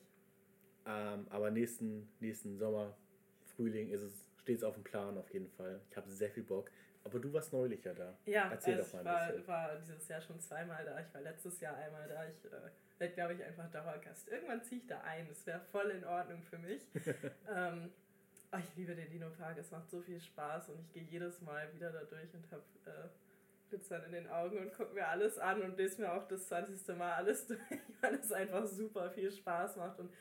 Ähm, aber nächsten, nächsten Sommer, Frühling ist es, steht es auf dem Plan auf jeden Fall. Ich habe sehr viel Bock. Aber du warst neulich ja da. Ja, Erzähl also doch ich mal ein war, bisschen. war dieses Jahr schon zweimal da. Ich war letztes Jahr einmal da. Ich äh, werde, glaube ich, einfach Dauergast. Irgendwann ziehe ich da ein. Das wäre voll in Ordnung für mich. ähm, oh, ich liebe den Dino Park. Es macht so viel Spaß und ich gehe jedes Mal wieder da durch und habe äh, Glitzern in den Augen und gucke mir alles an und lese mir auch das 20. Mal alles durch, weil es einfach super viel Spaß macht. Und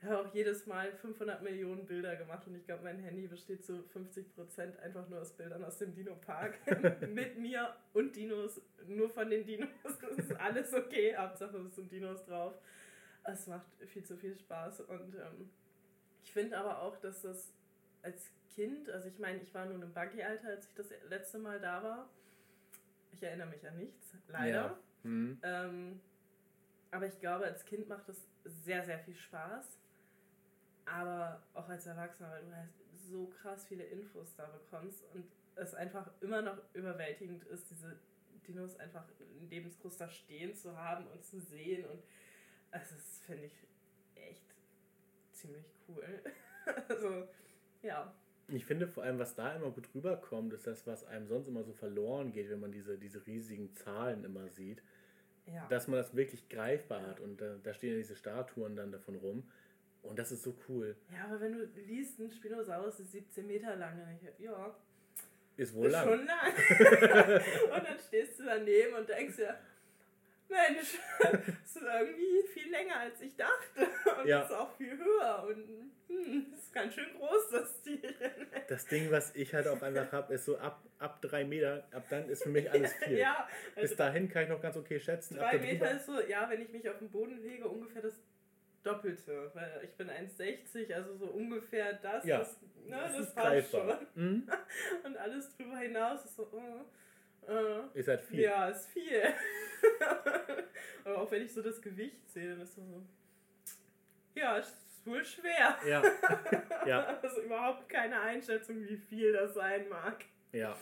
ich habe auch jedes Mal 500 Millionen Bilder gemacht und ich glaube, mein Handy besteht zu 50 Prozent einfach nur aus Bildern aus dem Dino Park. Mit mir und Dinos, nur von den Dinos. Das ist alles okay, Hauptsache es sind Dinos drauf. Es macht viel zu viel Spaß und ähm, ich finde aber auch, dass das als Kind, also ich meine, ich war nur im Buggy-Alter, als ich das letzte Mal da war. Ich erinnere mich an nichts, leider. Ja. Mhm. Ähm, aber ich glaube, als Kind macht es sehr, sehr viel Spaß. Aber auch als Erwachsener, weil du halt so krass viele Infos da bekommst und es einfach immer noch überwältigend ist, diese Dinos einfach lebensgroß da stehen zu haben und zu sehen. Und also das finde ich echt ziemlich cool. also, ja. Ich finde vor allem, was da immer gut rüberkommt, ist das, was einem sonst immer so verloren geht, wenn man diese, diese riesigen Zahlen immer sieht. Ja. Dass man das wirklich greifbar hat und da, da stehen ja diese Statuen dann davon rum. Und das ist so cool. ja, aber wenn du liest, ein Spinosaurus ist 17 Meter lang, ich, ja, Ist wohl ist lang. schon lang. und dann stehst du daneben und denkst dir, Mensch, das ist irgendwie viel länger als ich dachte. Und Ja. ist auch viel höher. Und hm, ist ganz schön groß, das Tier. Das Ding, was ich halt auch einfach habe, ist so ab, ab drei Meter, ab dann ist für mich alles viel. ja, Bis also dahin kann ich noch ganz okay schätzen. drei Meter ist so, ja, wenn ich mich auf den Boden lege, ungefähr das Doppelte. Weil ich bin 1,60, also so ungefähr das. Ja, das, ne, das das, ist passt schon. Mhm. Und alles drüber hinaus ist so, äh, äh. Ist halt viel. Ja, ist viel. Aber auch wenn ich so das Gewicht sehe, dann ist das so. Ja, es ist wohl schwer. Ja. ja. Also überhaupt keine Einschätzung, wie viel das sein mag. Ja.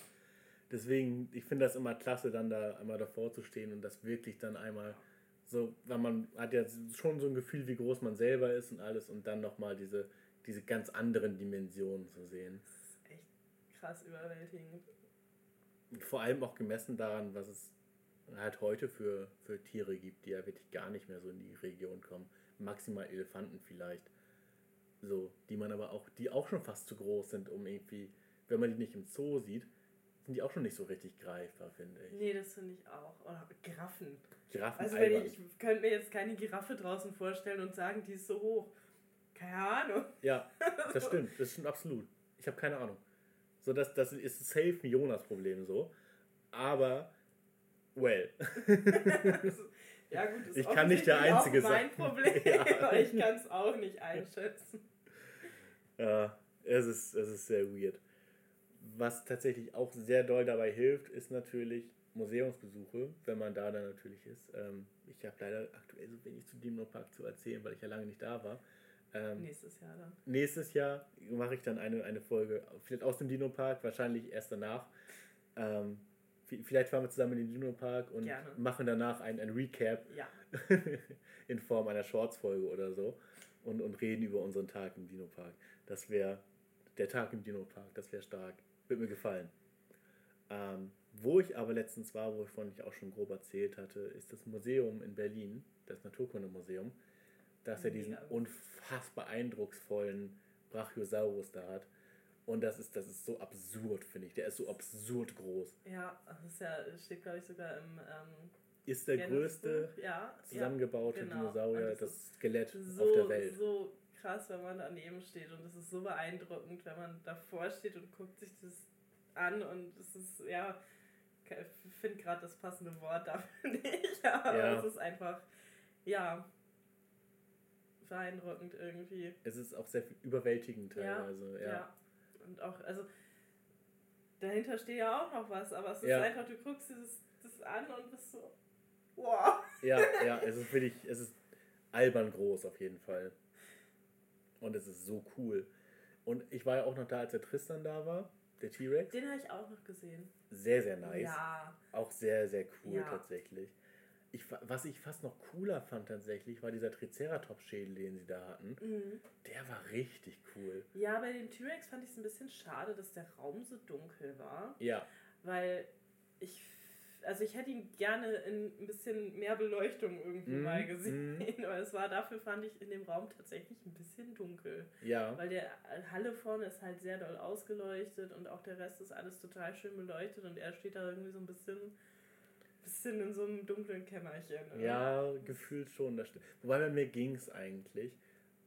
Deswegen, ich finde das immer klasse, dann da einmal davor zu stehen und das wirklich dann einmal so, weil man hat ja schon so ein Gefühl, wie groß man selber ist und alles und dann nochmal diese, diese ganz anderen Dimensionen zu sehen. Das ist echt krass überwältigend. Vor allem auch gemessen daran, was es halt heute für, für Tiere gibt, die ja wirklich gar nicht mehr so in die Region kommen. Maximal Elefanten vielleicht. So, die man aber auch, die auch schon fast zu groß sind, um irgendwie, wenn man die nicht im Zoo sieht, sind die auch schon nicht so richtig greifbar, finde ich. Nee, das finde ich auch. Oder Giraffen. Giraffen Also wenn ich, ich könnte mir jetzt keine Giraffe draußen vorstellen und sagen, die ist so hoch. Keine Ahnung. Ja, das stimmt, das stimmt absolut. Ich habe keine Ahnung. So, das, das ist safe ein Jonas-Problem so. Aber, well. ja gut, ist Ich kann nicht der Einzige auch mein sein. Problem, Ja. ich kann es auch nicht einschätzen. Ja, es ist, es ist sehr weird. Was tatsächlich auch sehr doll dabei hilft, ist natürlich Museumsbesuche, wenn man da dann natürlich ist. Ähm, ich habe leider aktuell so wenig zu Dino Park zu erzählen, weil ich ja lange nicht da war. Ähm, Nächstes Jahr dann. Nächstes Jahr mache ich dann eine, eine Folge, vielleicht aus dem Dino Park, wahrscheinlich erst danach. Ähm, vi- vielleicht fahren wir zusammen in den Dino Park und Gerne. machen danach ein, ein Recap Ja. in Form einer Shorts-Folge oder so und, und reden über unseren Tag im Dino Park. Das wäre der Tag im Dino Park, das wäre stark. Wird mir gefallen. Ähm, wo ich aber letztens war, wovon ich auch schon grob erzählt hatte, ist das Museum in Berlin, das Naturkundemuseum, das ja diesen unfassbar eindrucksvollen Brachiosaurus da hat. Und das ist, das ist so absurd, finde ich. Der ist so absurd groß. Ja, das ist ja, steht glaube ich sogar im ähm, Ist der Guinness größte ja, zusammengebaute genau. Dinosaurier, das das Skelett ja, auf der so, Welt. so krass, wenn man daneben steht und es ist so beeindruckend, wenn man davor steht und guckt sich das an und es ist, ja, finde gerade das passende Wort dafür nicht, aber Ja. es ist einfach, ja, beeindruckend irgendwie. Es ist auch sehr überwältigend Ja, teilweise. Ja. Ja. Und auch, also dahinter steht ja auch noch was, aber es ist Ja. einfach, du guckst dieses, das an und bist so, wow. Ja, ja, es ist wirklich, es ist albern groß auf jeden Fall. Und es ist so cool. Und ich war ja auch noch da, als der Tristan da war, der T-Rex. Den habe ich auch noch gesehen. Sehr, sehr nice. Ja. Auch sehr, sehr cool Ja. tatsächlich. Ich, was ich fast noch cooler fand tatsächlich, war dieser Triceratops-Schädel, den sie da hatten. Mhm. Der war richtig cool. Ja, bei dem T-Rex fand ich es ein bisschen schade, dass der Raum so dunkel war. Ja, Weil ich, also ich hätte ihn gerne in ein bisschen mehr Beleuchtung irgendwie Mhm, mal gesehen. Aber es war dafür, fand ich, in dem Raum tatsächlich ein bisschen dunkel. ja. Weil der Halle vorne ist halt sehr doll ausgeleuchtet und auch der Rest ist alles total schön beleuchtet und er steht da irgendwie so ein bisschen, bisschen in so einem dunklen Kämmerchen. oder? Ja, gefühlt schon. Das stimmt. Wobei bei mir ging es eigentlich.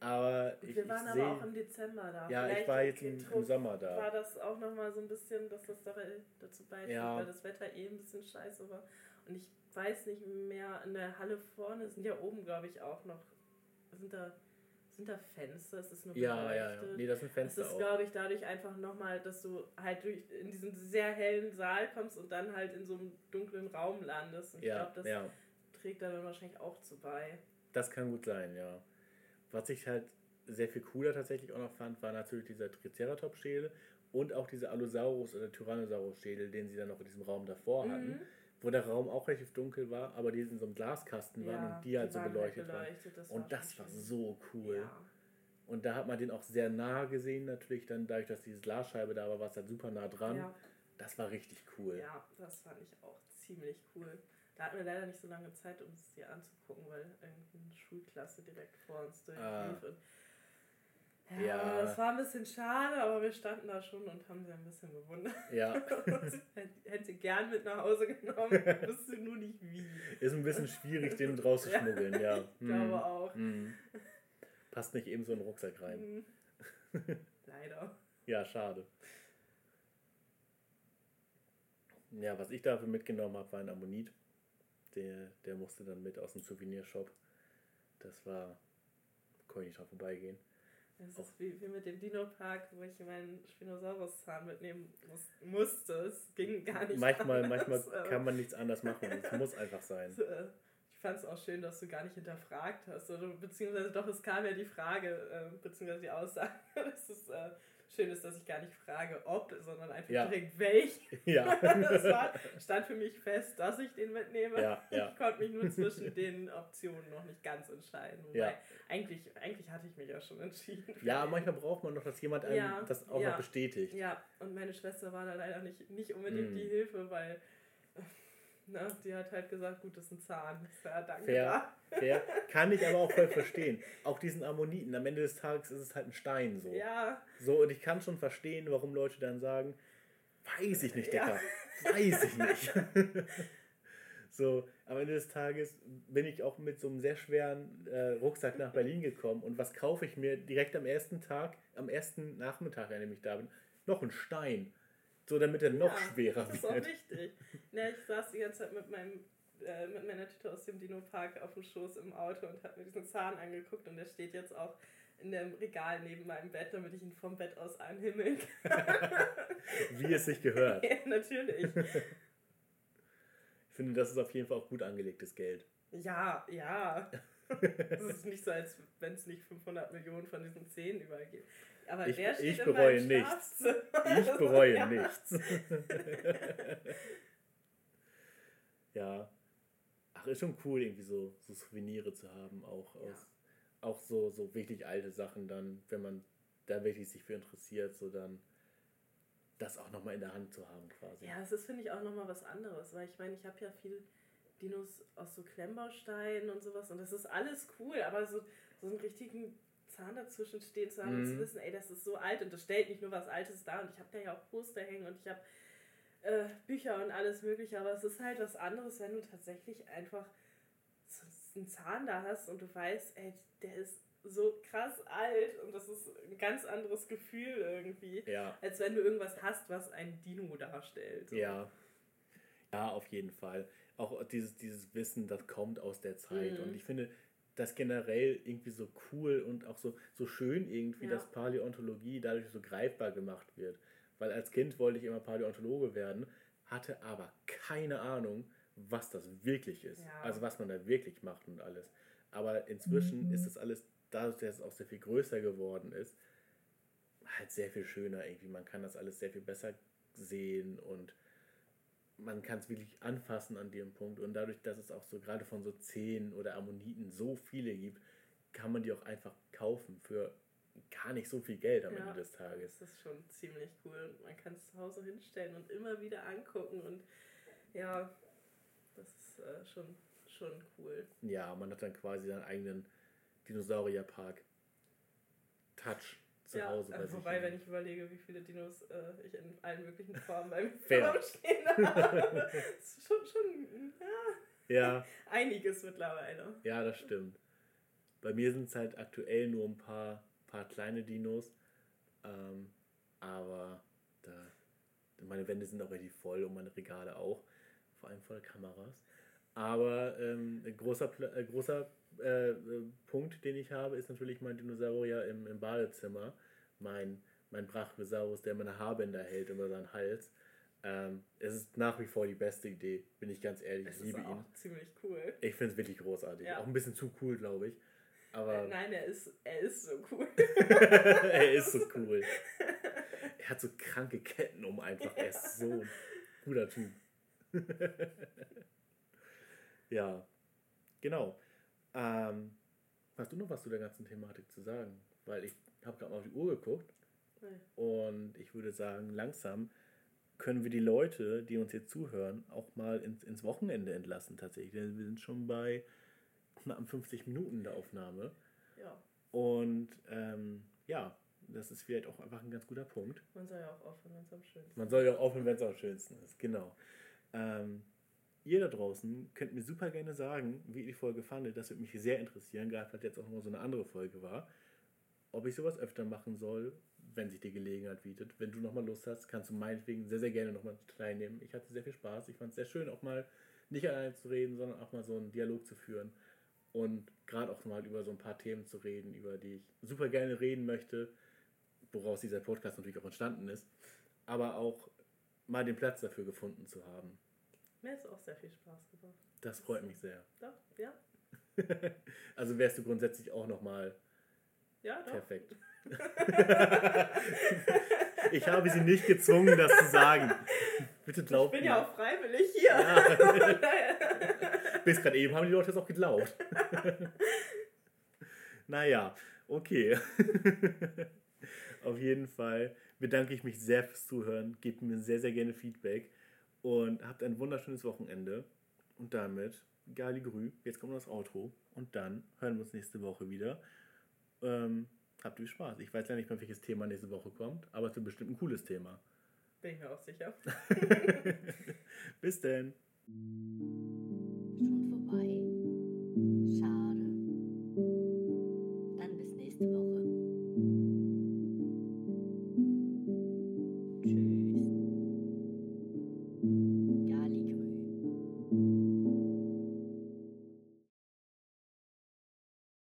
Aber ich, Wir waren ich aber sehe. auch im Dezember da. Ja, ich Vielleicht war jetzt im, im Sommer War da. das auch nochmal so ein bisschen, dass das da dazu beiträgt, Ja. weil das Wetter eh ein bisschen scheiße war. Und ich weiß nicht mehr, in der Halle vorne sind ja oben, glaube ich, auch noch, sind da, sind da Fenster, es ist nur Ja, ja, ja. Nee, das sind Fenster ist, auch. glaube ich, dadurch einfach nochmal, dass du halt durch, in diesen sehr hellen Saal kommst und dann halt in so einem dunklen Raum landest. Und ich Ja, glaube, das ja. trägt da dann wahrscheinlich auch zu bei. Das kann gut sein, ja. Was ich halt sehr viel cooler tatsächlich auch noch fand, war natürlich dieser Triceratops-Schädel und auch dieser Allosaurus- oder Tyrannosaurus-Schädel, den sie dann noch in diesem Raum davor hatten, Mhm. wo der Raum auch relativ dunkel war, aber die in so einem Glaskasten waren und die halt so waren beleuchtet waren. beleuchtet, das Und das war so cool. Ja. Und da hat man den auch sehr nah gesehen, natürlich dann dadurch, dass diese Glasscheibe da war, war es halt super nah dran. Ja. Das war richtig cool. Ja, das fand ich auch ziemlich cool. Da hatten wir leider nicht so lange Zeit, um es dir anzugucken, weil irgendeine Schulklasse direkt vor uns durchlief. Und ja, Ja. das war ein bisschen schade, aber wir standen da schon und haben sie ein bisschen bewundert. Ja, Hätte sie gern mit nach Hause genommen, wusste nur nicht wie. ist ein bisschen schwierig, den draus zu Ja. schmuggeln, ja. Ich glaube auch. Mhm. Passt nicht eben so in den Rucksack rein. Mhm. Leider. Ja, schade. Ja, was ich dafür mitgenommen habe, war ein Ammonit. Der, der musste dann mit aus dem Souvenirshop. Das war, konnte ich nicht dran vorbeigehen. Das ist wie, wie mit dem Dino-Park, wo ich meinen Spinosaurus-Zahn mitnehmen muss, musste. Es ging gar nicht Manchmal, anders. manchmal kann man nichts anders machen. Es muss einfach sein. Ich fand es auch schön, dass du gar nicht hinterfragt hast. Oder, beziehungsweise doch, es kam ja die Frage, äh, beziehungsweise die Aussage, dass es äh, schön ist, dass ich gar nicht frage, ob, sondern einfach Ja. direkt welch. Ja, das war, stand für mich fest, dass ich den mitnehme. ja, ja. Ich konnte mich nur zwischen den Optionen noch nicht ganz entscheiden. Wobei, eigentlich, eigentlich hatte ich mich ja schon entschieden. Ja, manchmal braucht man noch, dass jemand einem das auch noch bestätigt. Ja, und meine Schwester war da leider nicht, nicht unbedingt Mm. die Hilfe, weil na, die hat halt gesagt, gut, das ist ein Zahn. Ja, danke. Fair. Fair. Kann ich aber auch voll verstehen. Auch diesen Ammoniten, am Ende des Tages ist es halt ein Stein so. Ja, So, und ich kann schon verstehen, warum Leute dann sagen, weiß ich nicht, Ja. Dicker. Weiß ich nicht. so, am Ende des Tages bin ich auch mit so einem sehr schweren äh, Rucksack nach Berlin gekommen. Und was kaufe ich mir direkt am ersten Tag, am ersten Nachmittag, dem ich da bin? Noch einen Stein. So, damit er noch ja, schwerer Das ist auch wird. wichtig. Ne, ich saß die ganze Zeit mit meinem äh, mit meiner Tüte aus dem Dino-Park auf dem Schoß im Auto und habe mir diesen Zahn angeguckt und der steht jetzt auch in dem Regal neben meinem Bett, damit ich ihn vom Bett aus anhimmeln kann. Wie es sich gehört. ja, natürlich. Ich finde, das ist auf jeden Fall auch gut angelegtes Geld. Ja, ja. Es ist nicht so, als wenn es nicht 500 Millionen von diesen 10 überall gibt. Aber Ich- der steht ich bereue nichts. Ich bereue Ja. nichts. ja. Ach, ist schon cool, irgendwie so, so Souvenire zu haben, auch Ja. aus, auch so, so wirklich alte Sachen dann, wenn man da wirklich sich für interessiert, so dann das auch nochmal in der Hand zu haben quasi. Ja, es ist, finde ich, auch nochmal was anderes, weil ich meine, ich habe ja viel Dinos aus so Klemmbausteinen und sowas und das ist alles cool, aber so, so einen richtigen Zahn dazwischen stehen zu haben und Mhm. zu wissen, ey, das ist so alt und das stellt nicht nur was Altes dar und ich habe da ja auch Poster hängen und ich habe äh, Bücher und alles mögliche, aber es ist halt was anderes, wenn du tatsächlich einfach einen Zahn da hast und du weißt, ey, der ist so krass alt und das ist ein ganz anderes Gefühl irgendwie Ja, als wenn du irgendwas hast, was ein Dino darstellt. So. ja. Ja, auf jeden Fall. Auch dieses, dieses Wissen, das kommt aus der Zeit. Mhm. Und ich finde das generell irgendwie so cool und auch so, so schön irgendwie, Ja. dass Paläontologie dadurch so greifbar gemacht wird. Weil als Kind wollte ich immer Paläontologe werden, hatte aber keine Ahnung, was das wirklich ist. Ja. Also was man da wirklich macht und alles. Aber inzwischen ist das alles, dadurch, dass es auch sehr viel größer geworden ist, halt sehr viel schöner irgendwie. Man kann das alles sehr viel besser sehen und man kann es wirklich anfassen an dem Punkt. Und dadurch, dass es auch so gerade von so Zehen oder Ammoniten so viele gibt, kann man die auch einfach kaufen für gar nicht so viel Geld am ja, Ende des Tages. Das ist schon ziemlich cool. Man kann es zu Hause hinstellen und immer wieder angucken und ja, das ist äh, schon, schon cool. Ja, man hat dann quasi seinen eigenen Dinosaurierpark. Touch zu ja, Hause. Bei wobei, wenn ich überlege, wie viele Dinos äh, ich in allen möglichen Formen beim Film stehen habe, ist schon, schon ja, ja. einiges mittlerweile. Ja, das stimmt. Bei mir sind es halt aktuell nur ein paar, paar kleine Dinos. Ähm, aber da, meine Wände sind auch relativ voll und meine Regale auch. Vor allem voll Kameras. Aber ähm, ein großer, äh, großer äh, Punkt, den ich habe, ist natürlich mein Dinosaurier im, im Badezimmer. Mein, mein Brachiosaurus, der meine Haarbänder hält über seinen Hals. Ähm, es ist nach wie vor die beste Idee, bin ich ganz ehrlich. Es ich liebe ist auch ihn. ziemlich cool. Ich finde es wirklich großartig. Ja. Auch ein bisschen zu cool, glaube ich. Aber äh, Nein, er ist, er ist so cool. er ist so cool. Er hat so kranke Ketten um einfach. Er ist so ein guter Typ. ja, genau. Ähm, hast du noch was zu der ganzen Thematik zu sagen? Weil ich habe gerade mal auf die Uhr geguckt Nein. und ich würde sagen, langsam können wir die Leute, die uns jetzt zuhören, auch mal ins, ins Wochenende entlassen tatsächlich. Denn wir sind schon bei knapp 50 Minuten der Aufnahme. Ja. Und ähm, ja, das ist vielleicht auch einfach ein ganz guter Punkt. Man soll ja auch aufhören, wenn es am schönsten ist. Man soll ja auch aufhören, wenn es am schönsten ist, genau. Ähm, ihr da draußen könnt mir super gerne sagen, wie ihr die Folge fandet. Das würde mich sehr interessieren, gerade weil jetzt auch noch so eine andere Folge war. Ob ich sowas öfter machen soll, wenn sich die Gelegenheit bietet. Wenn du nochmal Lust hast, kannst du meinetwegen sehr, sehr gerne nochmal teilnehmen. Ich hatte sehr viel Spaß. Ich fand es sehr schön, auch mal nicht alleine zu reden, sondern auch mal so einen Dialog zu führen. Und gerade auch mal über so ein paar Themen zu reden, über die ich super gerne reden möchte, woraus dieser Podcast natürlich auch entstanden ist. Aber auch mal den Platz dafür gefunden zu haben. Mir hat es auch sehr viel Spaß gemacht. Das freut mich sehr. Doch, ja. also wärst du grundsätzlich auch nochmal ja, doch. perfekt. ich habe sie nicht gezwungen, das zu sagen. Bitte glaub Ich bin mir. ja auch freiwillig hier. Ja. Bis gerade eben haben die Leute das auch geglaubt. naja, okay. Auf jeden Fall bedanke ich mich sehr fürs Zuhören. Gebt mir sehr, sehr gerne Feedback und habt ein wunderschönes Wochenende. Und damit, Gali Grü, jetzt kommt das Outro und dann hören wir uns nächste Woche wieder. Ähm, habt viel Spaß. Ich weiß ja nicht mehr, welches Thema nächste Woche kommt, aber es wird bestimmt ein cooles Thema. Bin ich mir auch sicher. Bis denn.